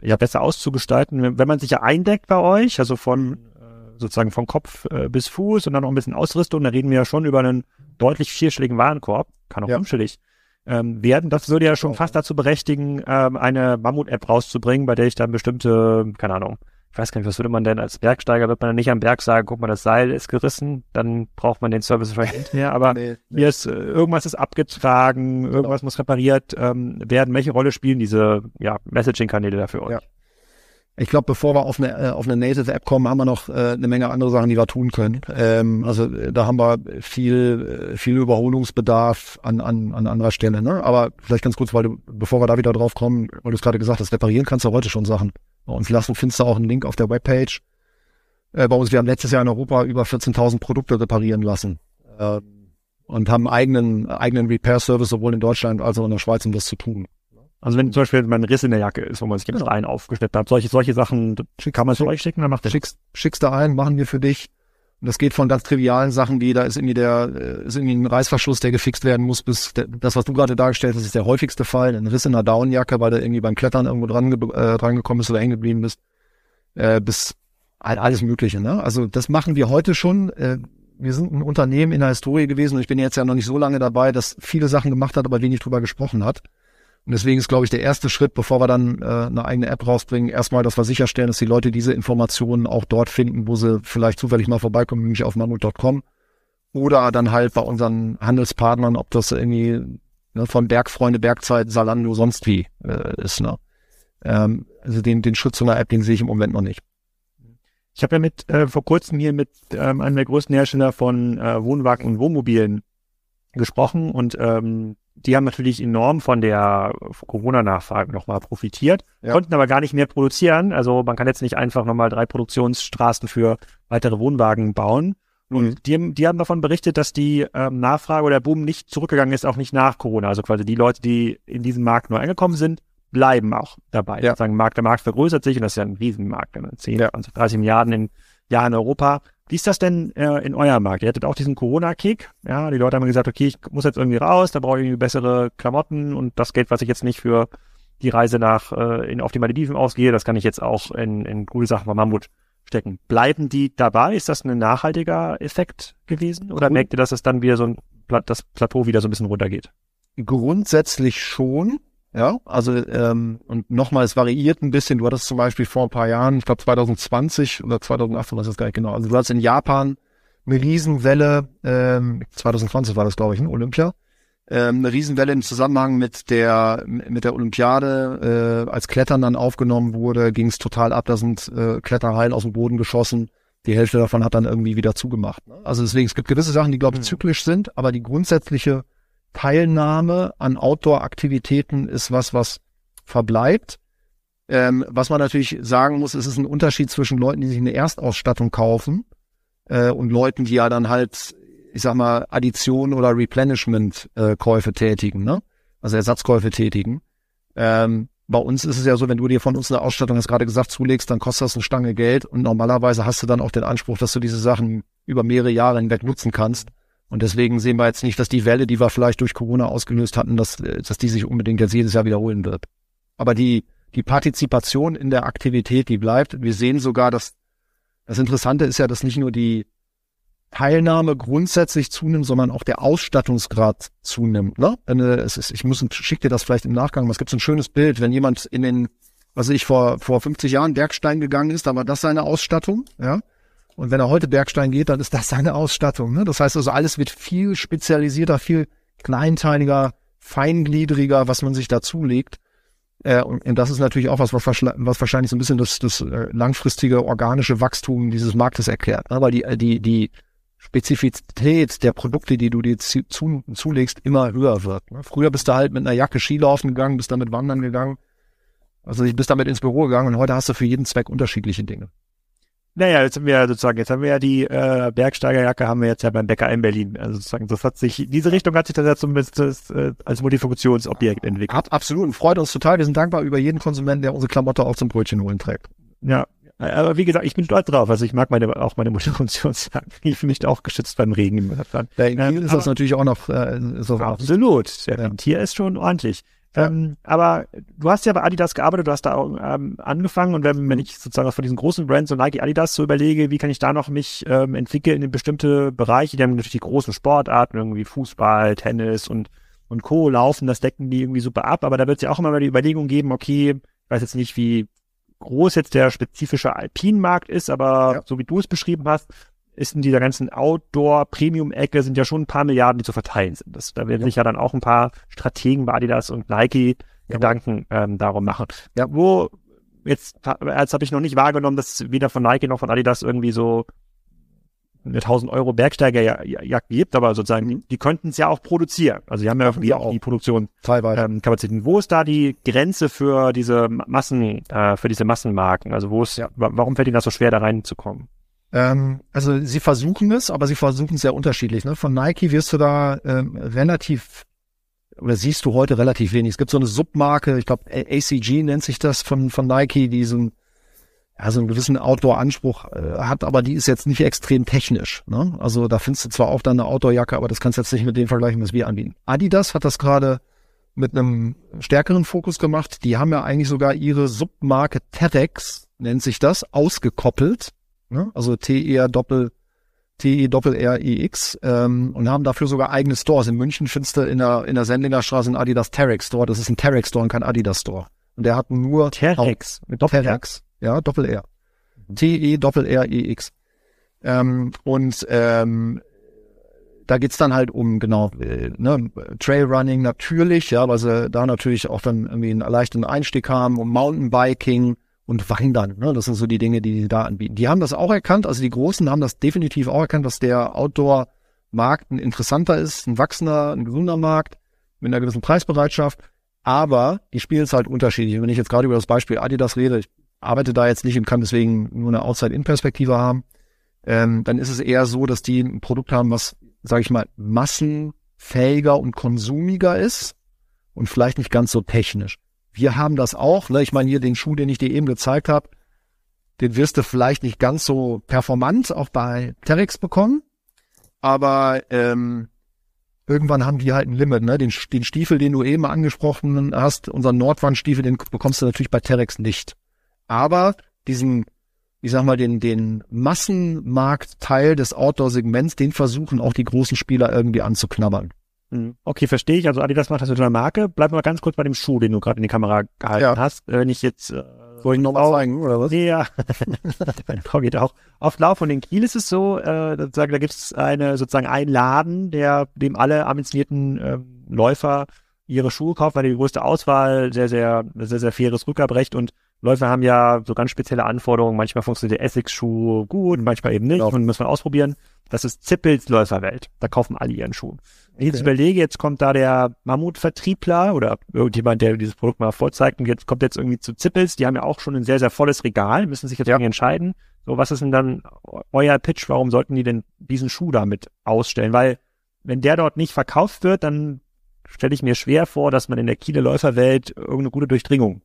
ja besser auszugestalten, wenn, man sich ja eindeckt bei euch, also von äh, sozusagen von Kopf äh, bis Fuß und dann noch ein bisschen Ausrüstung, da reden wir ja schon über einen deutlich vierstelligen Warenkorb, kann auch Ja. fünfstellig ähm, werden. Das würde ja schon fast dazu berechtigen, ähm, eine Mammut-App rauszubringen, bei der ich dann bestimmte, keine Ahnung, ich weiß gar nicht, was würde man denn als Bergsteiger, wird man dann nicht am Berg sagen, guck mal, das Seil ist gerissen, dann braucht man den Service vielleicht hinterher, aber (laughs) Nee, hier ist, äh, irgendwas ist abgetragen, irgendwas muss repariert ähm, werden. Welche Rolle spielen diese ja, Messaging-Kanäle dafür euch? Ja. Ich glaube, bevor wir auf eine, äh, auf eine Native-App kommen, haben wir noch äh, eine Menge andere Sachen, die wir tun können. Ähm, also äh, da haben wir viel, viel Überholungsbedarf an, an, an anderer Stelle. Ne? Aber vielleicht ganz kurz, weil du, bevor wir da wieder drauf kommen, weil du es gerade gesagt hast, reparieren kannst du heute schon Sachen. Bei uns lassen findest du auch einen Link auf der Webpage. Äh, bei uns, wir haben letztes Jahr in Europa über 14.000 Produkte reparieren lassen. Äh, und haben eigenen, eigenen Repair-Service sowohl in Deutschland als auch in der Schweiz, um das zu tun. Also wenn zum Beispiel mal ein Riss in der Jacke ist, wo man sich jetzt Genau. rein aufgeschnitten hat, solche, solche Sachen, kann man es für euch schicken, dann macht der schickst, schickst du ein, machen wir für dich. Und das geht von ganz trivialen Sachen wie, da ist irgendwie der, äh, ist irgendwie ein Reißverschluss, der gefixt werden muss, bis der, das, was du gerade dargestellt hast, ist der häufigste Fall. Ein Riss in einer Downjacke, weil du irgendwie beim Klettern irgendwo dran, äh, dran gekommen bist oder hängen geblieben bist. Äh, bis halt alles Mögliche, ne? Also das machen wir heute schon. Äh, wir sind ein Unternehmen in der Historie gewesen und ich bin jetzt ja noch nicht so lange dabei, das viele Sachen gemacht hat, aber wenig drüber gesprochen hat. Und deswegen ist, glaube ich, der erste Schritt, bevor wir dann äh, eine eigene App rausbringen, erstmal, dass wir sicherstellen, dass die Leute diese Informationen auch dort finden, wo sie vielleicht zufällig mal vorbeikommen, nämlich auf mammut.com oder dann halt bei unseren Handelspartnern, ob das irgendwie ne, von Bergfreunde, Bergzeit, Salando, sonst wie äh, ist. Ne? Ähm, also den, den Schritt zu einer App, den sehe ich im Moment noch nicht. Ich habe ja mit äh, vor kurzem hier mit ähm, einem der größten Hersteller von äh, Wohnwagen und Wohnmobilen gesprochen und ähm, die haben natürlich enorm von der Corona-Nachfrage nochmal profitiert, ja. konnten aber gar nicht mehr produzieren. Also man kann jetzt nicht einfach nochmal drei Produktionsstraßen für weitere Wohnwagen bauen. Und mhm. die, die haben davon berichtet, dass die ähm, Nachfrage oder Boom nicht zurückgegangen ist, auch nicht nach Corona. Also quasi die Leute, die in diesem Markt neu angekommen sind, bleiben auch dabei. Ja. Sagen, Markt, der Markt vergrößert sich und das ist ja ein Riesenmarkt, 10, ja. 20, 30 Milliarden im Jahr in Europa. Wie ist das denn äh, in eurem Markt? Ihr hattet auch diesen Corona-Kick. Ja, die Leute haben gesagt, okay, ich muss jetzt irgendwie raus, da brauche ich irgendwie bessere Klamotten und das Geld, was ich jetzt nicht für die Reise nach äh, in, auf die Malediven ausgehe, das kann ich jetzt auch in, in gute Sachen von Mammut stecken. Bleiben die dabei? Ist das ein nachhaltiger Effekt gewesen? Oder Grund merkt ihr, dass es dann wieder so ein das Plateau wieder so ein bisschen runtergeht? Grundsätzlich schon. Ja, also ähm, und nochmal, es variiert ein bisschen. Du hattest zum Beispiel vor ein paar Jahren, ich glaube 2020 oder 2018, weiß ich gar nicht genau. Also du hattest in Japan eine Riesenwelle, ähm, 2020 war das, glaube ich, in Olympia, ähm, eine Riesenwelle im Zusammenhang mit der mit der Olympiade. Äh, als Klettern dann aufgenommen wurde, ging es total ab. Da sind äh, Kletterhallen aus dem Boden geschossen. Die Hälfte davon hat dann irgendwie wieder zugemacht. Ne? Also deswegen, es gibt gewisse Sachen, die, glaube ich, mhm. zyklisch sind, aber die grundsätzliche Teilnahme an Outdoor-Aktivitäten ist was, was verbleibt. Ähm, was man natürlich sagen muss, es ist ein Unterschied zwischen Leuten, die sich eine Erstausstattung kaufen äh, und Leuten, die ja dann halt, ich sag mal, Addition oder Replenishment-Käufe äh, tätigen, ne? Also Ersatzkäufe tätigen. Ähm, bei uns ist es ja so, wenn du dir von uns eine Ausstattung, hast gerade gesagt, zulegst, dann kostet das eine Stange Geld und normalerweise hast du dann auch den Anspruch, dass du diese Sachen über mehrere Jahre hinweg nutzen kannst. Und deswegen sehen wir jetzt nicht, dass die Welle, die wir vielleicht durch Corona ausgelöst hatten, dass, dass die sich unbedingt jetzt jedes Jahr wiederholen wird. Aber die, die Partizipation in der Aktivität, die bleibt. Wir sehen sogar, dass das Interessante ist ja, dass nicht nur die Teilnahme grundsätzlich zunimmt, sondern auch der Ausstattungsgrad zunimmt. Ne? Es ist, ich muss, schick dir das vielleicht im Nachgang. Es gibt so ein schönes Bild, wenn jemand in den, was ich vor vor 50 Jahren Bergstein gegangen ist, da war das seine Ausstattung, ja. Und wenn er heute Bergstein geht, dann ist das seine Ausstattung. Ne? Das heißt also, alles wird viel spezialisierter, viel kleinteiliger, feingliedriger, was man sich dazulegt. Äh, und, und das ist natürlich auch was, was, was wahrscheinlich so ein bisschen das, das äh, langfristige organische Wachstum dieses Marktes erklärt. Ne? Weil die, äh, die, die Spezifität der Produkte, die du dir zu, zu, zulegst, immer höher wird. Ne? Früher bist du halt mit einer Jacke Skilaufen gegangen, bist damit wandern gegangen. Also bist damit ins Büro gegangen und heute hast du für jeden Zweck unterschiedliche Dinge. Naja, jetzt haben wir ja sozusagen, jetzt haben wir ja die äh, Bergsteigerjacke haben wir jetzt ja beim Bäcker in Berlin. Also sozusagen, das hat sich, diese Richtung hat sich das ja zumindest äh, als Multifunktionsobjekt entwickelt. Ab, absolut, und freut uns total. Wir sind dankbar über jeden Konsumenten, der unsere Klamotte auch zum Brötchen holen trägt. Ja, aber wie gesagt, ich bin stolz drauf. Also ich mag meine, auch meine Multifunktionsjacke. (laughs) Ich fühle mich auch geschützt beim Regen Ja, in Kiel ähm, ist das natürlich auch noch äh, so. Absolut. Der ja. Tier ist schon ordentlich. Ähm, aber du hast ja bei Adidas gearbeitet, du hast da auch, ähm, angefangen und wenn, wenn ich sozusagen von diesen großen Brands so Nike, Adidas so überlege, wie kann ich da noch mich ähm, entwickeln in bestimmte Bereiche, die haben natürlich die großen Sportarten, irgendwie Fußball, Tennis und, und Co. laufen, das decken die irgendwie super ab, aber da wird es ja auch immer mal die Überlegung geben, okay, ich weiß jetzt nicht, wie groß jetzt der spezifische Alpinmarkt ist, aber ja. so wie du es beschrieben hast, ist in dieser ganzen Outdoor-Premium-Ecke sind ja schon ein paar Milliarden, die zu verteilen sind. Das, da werden ja. sich ja dann auch ein paar Strategen bei Adidas und Nike ja. Gedanken ähm, darum machen. Ja, wo jetzt, jetzt habe ich noch nicht wahrgenommen, dass es weder von Nike noch von Adidas irgendwie so eine 1000 Euro Bergsteigerjacke gibt, aber sozusagen, mhm. die könnten es ja auch produzieren. Also die haben ja irgendwie auch die Produktion ähm, Kapazitäten. Wo ist da die Grenze für diese Massen, äh, für diese Massenmarken? Also wo ist, ja. warum fällt ihnen das so schwer, da reinzukommen? Ähm, also sie versuchen es, aber sie versuchen es sehr unterschiedlich. Ne? Von Nike wirst du da ähm, relativ oder siehst du heute relativ wenig. Es gibt so eine Submarke, ich glaube ACG nennt sich das von von Nike, die so, ein, ja, so einen gewissen Outdoor-Anspruch äh, hat, aber die ist jetzt nicht extrem technisch. Ne? Also da findest du zwar auch dann eine Outdoor-Jacke, aber das kannst du jetzt nicht mit dem vergleichen, was wir anbieten. Adidas hat das gerade mit einem stärkeren Fokus gemacht. Die haben ja eigentlich sogar ihre Submarke TEDx, nennt sich das, ausgekoppelt Ne? Also TR Doppel T-E-R-R-E-X, ähm, und haben dafür sogar eigene Stores. In München findest du in der, in der Sendlinger Straße einen Adidas Terex Store. Das ist ein Terex Store und kein Adidas Store. Und der hat nur Terex mit Doppel Terex, ja, Doppel R. T-E-R-R-E-X. Ähm, und ähm, da geht's dann halt um genau äh, ne, Trailrunning natürlich, ja, weil sie da natürlich auch dann irgendwie einen leichten Einstieg haben, um Mountainbiking und Wandern. Ne? Das sind so die Dinge, die die da anbieten. Die haben das auch erkannt, also die Großen haben das definitiv auch erkannt, dass der Outdoor-Markt ein interessanter ist, ein wachsender, ein gesunder Markt mit einer gewissen Preisbereitschaft. Aber die spielen es halt unterschiedlich. Wenn ich jetzt gerade über das Beispiel Adidas rede, ich arbeite da jetzt nicht und kann deswegen nur eine Outside-In-Perspektive haben, ähm, dann ist es eher so, dass die ein Produkt haben, was sage ich mal, massenfähiger und konsumiger ist und vielleicht nicht ganz so technisch. Wir haben das auch. Ne? Ich meine, hier den Schuh, den ich dir eben gezeigt habe, den wirst du vielleicht nicht ganz so performant auch bei Terex bekommen. Aber ähm, irgendwann haben die halt ein Limit. Ne? Den, den Stiefel, den du eben angesprochen hast, unseren Nordwandstiefel, den bekommst du natürlich bei Terex nicht. Aber diesen ich sag mal, den, den Massenmarktteil des Outdoor-Segments, den versuchen auch die großen Spieler irgendwie anzuknabbern. Mhm. Okay, verstehe ich. Also Adidas macht das mit einer Marke. Bleib mal ganz kurz bei dem Schuh, den du gerade in die Kamera gehalten ja. hast. Wenn ich jetzt äh, soll ich nochmal zeigen, oder was? Ja, (laughs) meine Frau geht auch oft laufen. Und in Kiel ist es so, äh, da gibt es eine, sozusagen einen Laden, der dem alle ambitionierten äh, Läufer ihre Schuhe kaufen, weil die größte Auswahl, sehr, sehr, sehr, sehr faires Rückabrecht und Läufer haben ja so ganz spezielle Anforderungen. Manchmal funktioniert der Essex-Schuh gut, manchmal eben nicht. Genau. Und muss man ausprobieren. Das ist Zippels Läuferwelt. Da kaufen alle ihren Schuh. Wenn ich jetzt überlege, jetzt kommt da der Mammutvertriebler oder irgendjemand, der dieses Produkt mal vorzeigt und jetzt kommt jetzt irgendwie zu Zippels. Die haben ja auch schon ein sehr, sehr volles Regal, müssen sich jetzt ja. entscheiden. So, was ist denn dann euer Pitch? Warum sollten die denn diesen Schuh damit ausstellen? Weil wenn der dort nicht verkauft wird, dann stelle ich mir schwer vor, dass man in der Kieler Läuferwelt irgendeine gute Durchdringung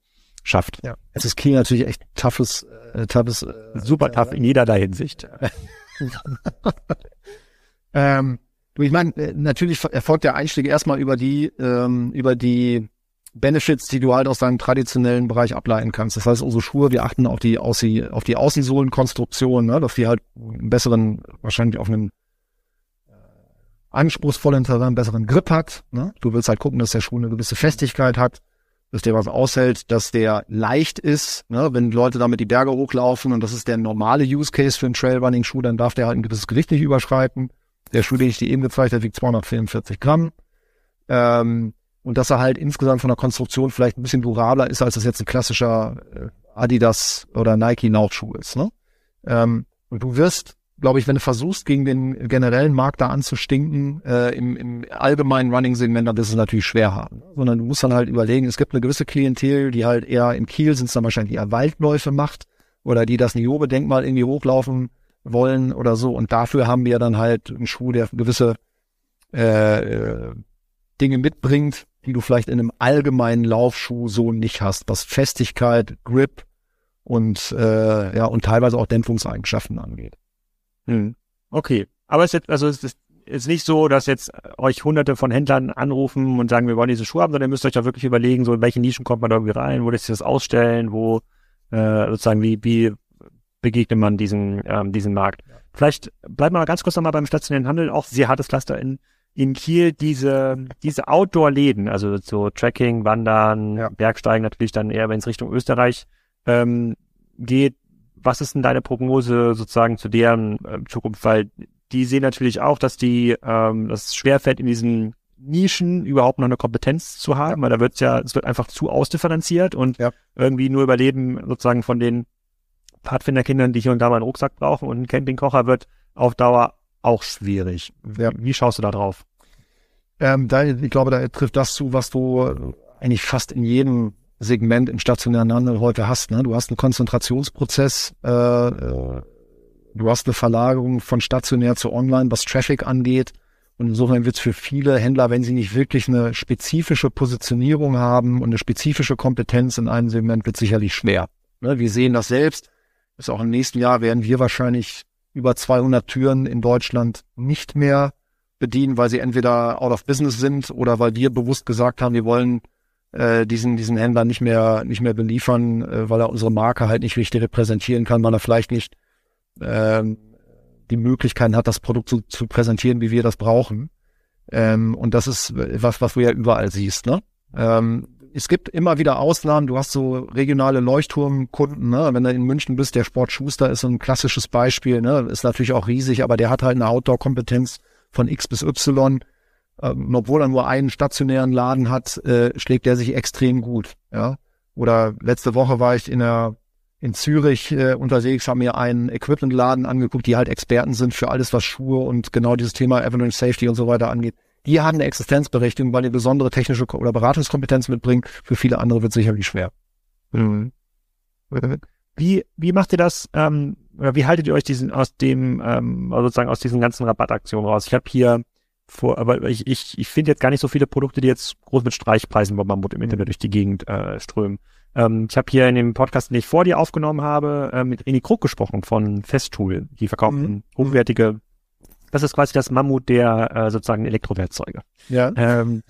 schafft. Ja. Es ist Kiel natürlich echt toughes, äh, toughes äh, super tough in jeder Hinsicht. (laughs) ähm, du, ich meine, äh, natürlich erfolgt der Einstieg erstmal über die, ähm, über die Benefits, die du halt aus deinem traditionellen Bereich ableiten kannst. Das heißt, unsere Schuhe, wir achten auf die, auf die, auf die Außensohlenkonstruktion, ne, dass die halt einen besseren, wahrscheinlich auf einen äh, anspruchsvollen Terrain, besseren Grip hat. Ne? Du willst halt gucken, dass der Schuh eine gewisse Festigkeit hat dass der was aushält, dass der leicht ist. Ne? Wenn Leute damit die Berge hochlaufen und das ist der normale Use Case für einen Trailrunning-Schuh, dann darf der halt ein gewisses Gewicht nicht überschreiten. Der Schuh, den ich dir eben gezeigt habe, wiegt 244 Gramm. Ähm, und dass er halt insgesamt von der Konstruktion vielleicht ein bisschen durabler ist, als das jetzt ein klassischer äh, Adidas oder Nike Nautschuh ist. Ne? Ähm, und du wirst glaube ich, wenn du versuchst, gegen den generellen Markt da anzustinken, äh, im, im allgemeinen Running-Segment, dann wirst du es natürlich schwer haben. Sondern du musst dann halt überlegen, es gibt eine gewisse Klientel, die halt eher im Kiel sind, es dann wahrscheinlich eher Waldläufe macht oder die das Niobe-Denkmal irgendwie hochlaufen wollen oder so. Und dafür haben wir dann halt einen Schuh, der gewisse äh, äh, Dinge mitbringt, die du vielleicht in einem allgemeinen Laufschuh so nicht hast, was Festigkeit, Grip und äh, ja und teilweise auch Dämpfungseigenschaften angeht. Hm. Okay. Aber es ist, also es ist, ist nicht so, dass jetzt euch hunderte von Händlern anrufen und sagen, wir wollen diese Schuhe haben, sondern ihr müsst euch da wirklich überlegen, so in welche Nischen kommt man da irgendwie rein, wo lässt sich das ausstellen, wo äh, sozusagen wie, wie begegnet man diesen, ähm, diesen Markt. Ja. Vielleicht bleiben wir mal ganz kurz nochmal beim stationären Handel, auch sehr hartes Cluster in, in Kiel, diese, diese Outdoor-Läden, also so Tracking, Wandern, ja. Bergsteigen natürlich dann eher, wenn es Richtung Österreich ähm, geht, was ist denn deine Prognose sozusagen zu deren äh, Zukunft? Weil die sehen natürlich auch, dass die ähm, das schwerfällt in diesen Nischen überhaupt noch eine Kompetenz zu haben, weil da wird ja, es wird einfach zu ausdifferenziert und ja. irgendwie nur Überleben sozusagen von den Pfadfinderkindern, die hier und da mal einen Rucksack brauchen und ein Campingkocher wird auf Dauer auch schwierig. Ja. Wie schaust du da drauf? Ähm, da, ich glaube, da trifft das zu, was du eigentlich fast in jedem Segment im stationären Handel heute hast. Ne? Du hast einen Konzentrationsprozess, äh, du hast eine Verlagerung von stationär zu online, was Traffic angeht. Und insofern wird es für viele Händler, wenn sie nicht wirklich eine spezifische Positionierung haben und eine spezifische Kompetenz in einem Segment, wird sicherlich schwer. Ne? Wir sehen das selbst. Ist auch im nächsten Jahr werden wir wahrscheinlich über 200 Türen in Deutschland nicht mehr bedienen, weil sie entweder out of business sind oder weil wir bewusst gesagt haben, wir wollen äh, diesen, diesen Händler nicht mehr, nicht mehr beliefern, äh, weil er unsere Marke halt nicht richtig repräsentieren kann, weil er vielleicht nicht ähm, die Möglichkeiten hat, das Produkt zu, zu präsentieren, wie wir das brauchen. Ähm, und das ist was, was du ja überall siehst. Ne? Ähm, es gibt immer wieder Ausnahmen. Du hast so regionale Leuchtturmkunden. Ne? Wenn du in München bist, der Sport Schuster ist so ein klassisches Beispiel. Ne? Ist natürlich auch riesig, aber der hat halt eine Outdoor-Kompetenz von X bis Y. Ähm, obwohl er nur einen stationären Laden hat, äh, schlägt der sich extrem gut. Ja. Oder letzte Woche war ich in der in Zürich äh, unterwegs, haben mir einen Equipment-Laden angeguckt, die halt Experten sind für alles, was Schuhe und genau dieses Thema Avalanche Safety und so weiter angeht. Die haben eine Existenzberechtigung, weil die besondere technische oder Beratungskompetenz mitbringen. Für viele andere wird sicherlich schwer. Mhm. Wie, wie macht ihr das, ähm, oder wie haltet ihr euch diesen aus dem, ähm, sozusagen aus diesen ganzen Rabattaktionen raus? Ich habe hier vor, aber ich, ich, ich finde jetzt gar nicht so viele Produkte, die jetzt groß mit Streichpreisen bei Mammut im Internet mhm. durch die Gegend äh, strömen. Ähm, ich habe hier in dem Podcast, den ich vor dir aufgenommen habe, äh, mit René Krug gesprochen von Festool. Die verkaufen mhm. hochwertige, das ist quasi das Mammut der äh, sozusagen Elektrowerkzeuge. Ja. Ähm,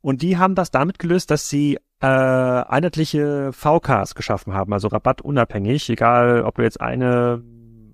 und die haben das damit gelöst, dass sie äh, einheitliche VKs geschaffen haben, also rabattunabhängig, egal ob du jetzt eine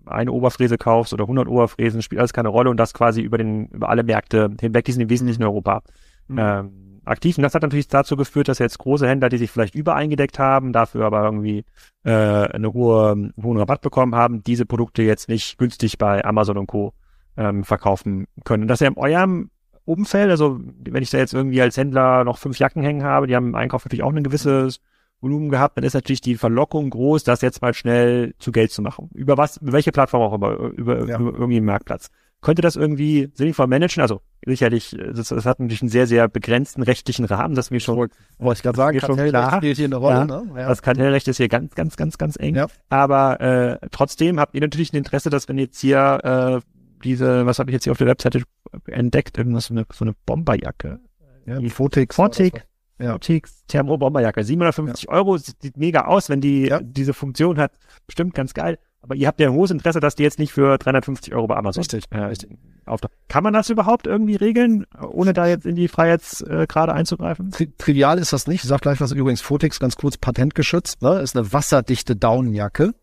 eine Oberfräse kaufst oder 100 Oberfräsen, spielt alles keine Rolle und das quasi über den über alle Märkte hinweg, die sind im Wesentlichen in Europa. Mhm. Ähm, aktiv. Und das hat natürlich dazu geführt, dass jetzt große Händler, die sich vielleicht übereingedeckt haben, dafür aber irgendwie äh, eine hohe, einen hohen Rabatt bekommen haben, diese Produkte jetzt nicht günstig bei Amazon und Co. Ähm, verkaufen können. Und das ja in eurem Umfeld, also wenn ich da jetzt irgendwie als Händler noch fünf Jacken hängen habe, die haben im Einkauf natürlich auch ein gewisses Volumen gehabt, dann ist natürlich die Verlockung groß, das jetzt mal schnell zu Geld zu machen. Über was, über welche Plattform auch immer, über, ja. über irgendwie einen Marktplatz könnte das irgendwie sinnvoll managen? Also sicherlich, das, das hat natürlich einen sehr, sehr begrenzten rechtlichen Rahmen, das mir schon, wollte ich gerade sagen, Kartellrecht spielt hier eine Rolle. Ja, ne? ja. Das Kartellrecht ist hier ganz, ganz, ganz, ganz eng. Ja. Aber äh, trotzdem habt ihr natürlich ein Interesse, dass wenn jetzt hier äh, diese, was habe ich jetzt hier auf der Webseite entdeckt, irgendwas so eine, so eine Bomberjacke. Ja, die Fotik. Fotik. Ja. Fotik Thermo-Bomberjacke. 750 ja. Euro, sieht mega aus, wenn die ja. diese Funktion hat. Bestimmt ganz geil. Aber ihr habt ja ein hohes Interesse, dass die jetzt nicht für 350 Euro bei Amazon richtig, äh, richtig. auftauchen. Kann man das überhaupt irgendwie regeln, ohne da jetzt in die Freiheitsgrade äh, einzugreifen? Tri trivial ist das nicht. Ich sag gleich was übrigens Fotex, ganz kurz patentgeschützt. Ne? Ist eine wasserdichte Daunenjacke.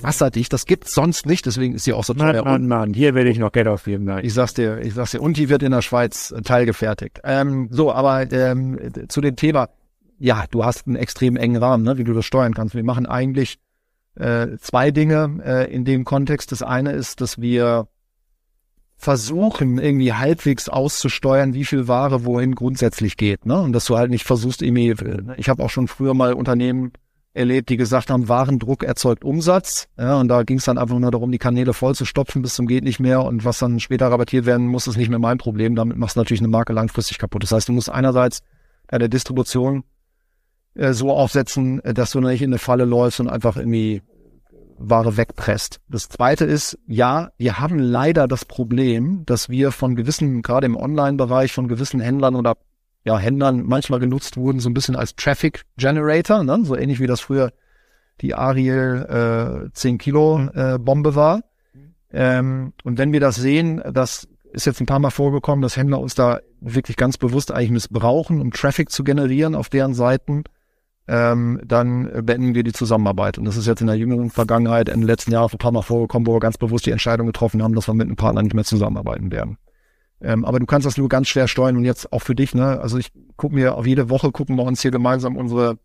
Wasserdicht, das gibt's sonst nicht, deswegen ist sie auch so teuer. Mann, Mann, Mann, hier werde ich noch Geld ausgeben. Nein. Ich sag's dir, ich sag's dir. Und die wird in der Schweiz äh, teilgefertigt. Ähm, so, aber ähm, zu dem Thema, ja, du hast einen extrem engen Rahmen, ne, wie du das steuern kannst. Wir machen eigentlich äh, zwei Dinge äh, in dem Kontext. Das eine ist, dass wir versuchen, irgendwie halbwegs auszusteuern, wie viel Ware wohin grundsätzlich geht. Ne? Und dass du halt nicht versuchst, irgendwie, ich habe auch schon früher mal Unternehmen erlebt, die gesagt haben, Warendruck erzeugt Umsatz. Ja, und da ging es dann einfach nur darum, die Kanäle voll zu stopfen bis zum geht nicht mehr. Und was dann später rabattiert werden muss, ist nicht mehr mein Problem. Damit machst du natürlich eine Marke langfristig kaputt. Das heißt, du musst einerseits deine Distribution äh, so aufsetzen, äh, dass du nicht in eine Falle läufst und einfach irgendwie Ware wegpresst. Das zweite ist, ja, wir haben leider das Problem, dass wir von gewissen, gerade im Online-Bereich, von gewissen Händlern oder ja, Händlern manchmal genutzt wurden, so ein bisschen als Traffic Generator, ne? so ähnlich wie das früher die Ariel äh, 10 Kilo äh, Bombe war. Ähm, und wenn wir das sehen, das ist jetzt ein paar Mal vorgekommen, dass Händler uns da wirklich ganz bewusst eigentlich missbrauchen, um Traffic zu generieren auf deren Seiten ähm, dann beenden wir die Zusammenarbeit. Und das ist jetzt in der jüngeren Vergangenheit, in den letzten Jahren ein paar Mal vorgekommen, wo wir ganz bewusst die Entscheidung getroffen haben, dass wir mit einem Partner nicht mehr zusammenarbeiten werden. Ähm, aber du kannst das nur ganz schwer steuern und jetzt auch für dich, ne? Also ich gucke mir auf jede Woche gucken wir uns hier gemeinsam unsere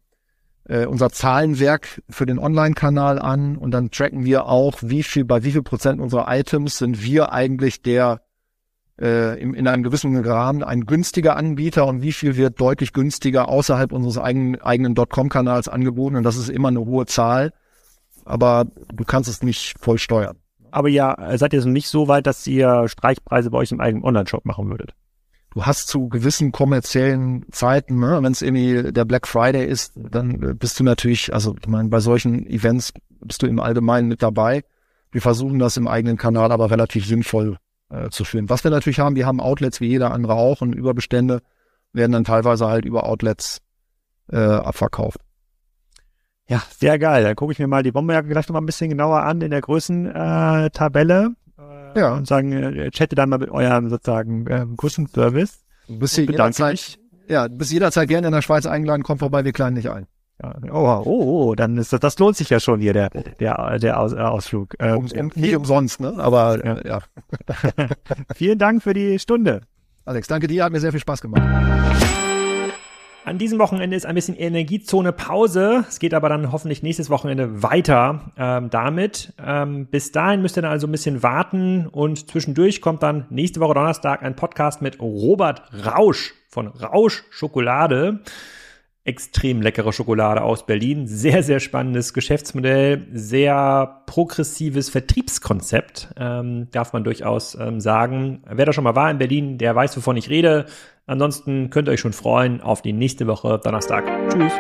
äh, unser Zahlenwerk für den Online-Kanal an und dann tracken wir auch, wie viel, bei wie viel Prozent unserer Items sind wir eigentlich der äh, in, in einem gewissen Rahmen ein günstiger Anbieter und wie viel wird deutlich günstiger außerhalb unseres eigenen, eigenen .com-Kanals angeboten. Und das ist immer eine hohe Zahl, aber du kannst es nicht voll steuern. Aber ja, seid ihr nicht so weit, dass ihr Streichpreise bei euch im eigenen Online-Shop machen würdet? Du hast zu gewissen kommerziellen Zeiten, ne, wenn es irgendwie der Black Friday ist, dann bist du natürlich, also ich meine, bei solchen Events bist du im Allgemeinen mit dabei. Wir versuchen das im eigenen Kanal aber relativ sinnvoll äh, zu führen. Was wir natürlich haben, wir haben Outlets wie jeder andere auch und Überbestände werden dann teilweise halt über Outlets äh, abverkauft. Ja, sehr geil. Dann gucke ich mir mal die Bomberjacke gleich noch mal ein bisschen genauer an in der Größentabelle äh, ja. und sagen, äh, chatte dann mal mit eurem sozusagen ähm, Kundenservice. Du bist hier jederzeit, ja, du bist jederzeit gerne in der Schweiz eingeladen, komm vorbei, wir kleiden dich ein. Ja, oh, oh, oh, dann ist das, das lohnt sich ja schon hier, der, der, der Aus, Ausflug. Ähm, um, nicht umsonst, ne? Aber ja. ja. (laughs) Vielen Dank für die Stunde. Alex, danke dir, hat mir sehr viel Spaß gemacht. An diesem Wochenende ist ein bisschen Energiezone Pause. Es geht aber dann hoffentlich nächstes Wochenende weiter ähm, damit. Ähm, bis dahin müsst ihr dann also ein bisschen warten und zwischendurch kommt dann nächste Woche Donnerstag ein Podcast mit Robert Rausch von Rausch Schokolade extrem leckere Schokolade aus Berlin. Sehr, sehr spannendes Geschäftsmodell, sehr progressives Vertriebskonzept, ähm, darf man durchaus ähm, sagen. Wer da schon mal war in Berlin, der weiß, wovon ich rede. Ansonsten könnt ihr euch schon freuen auf die nächste Woche Donnerstag. Tschüss.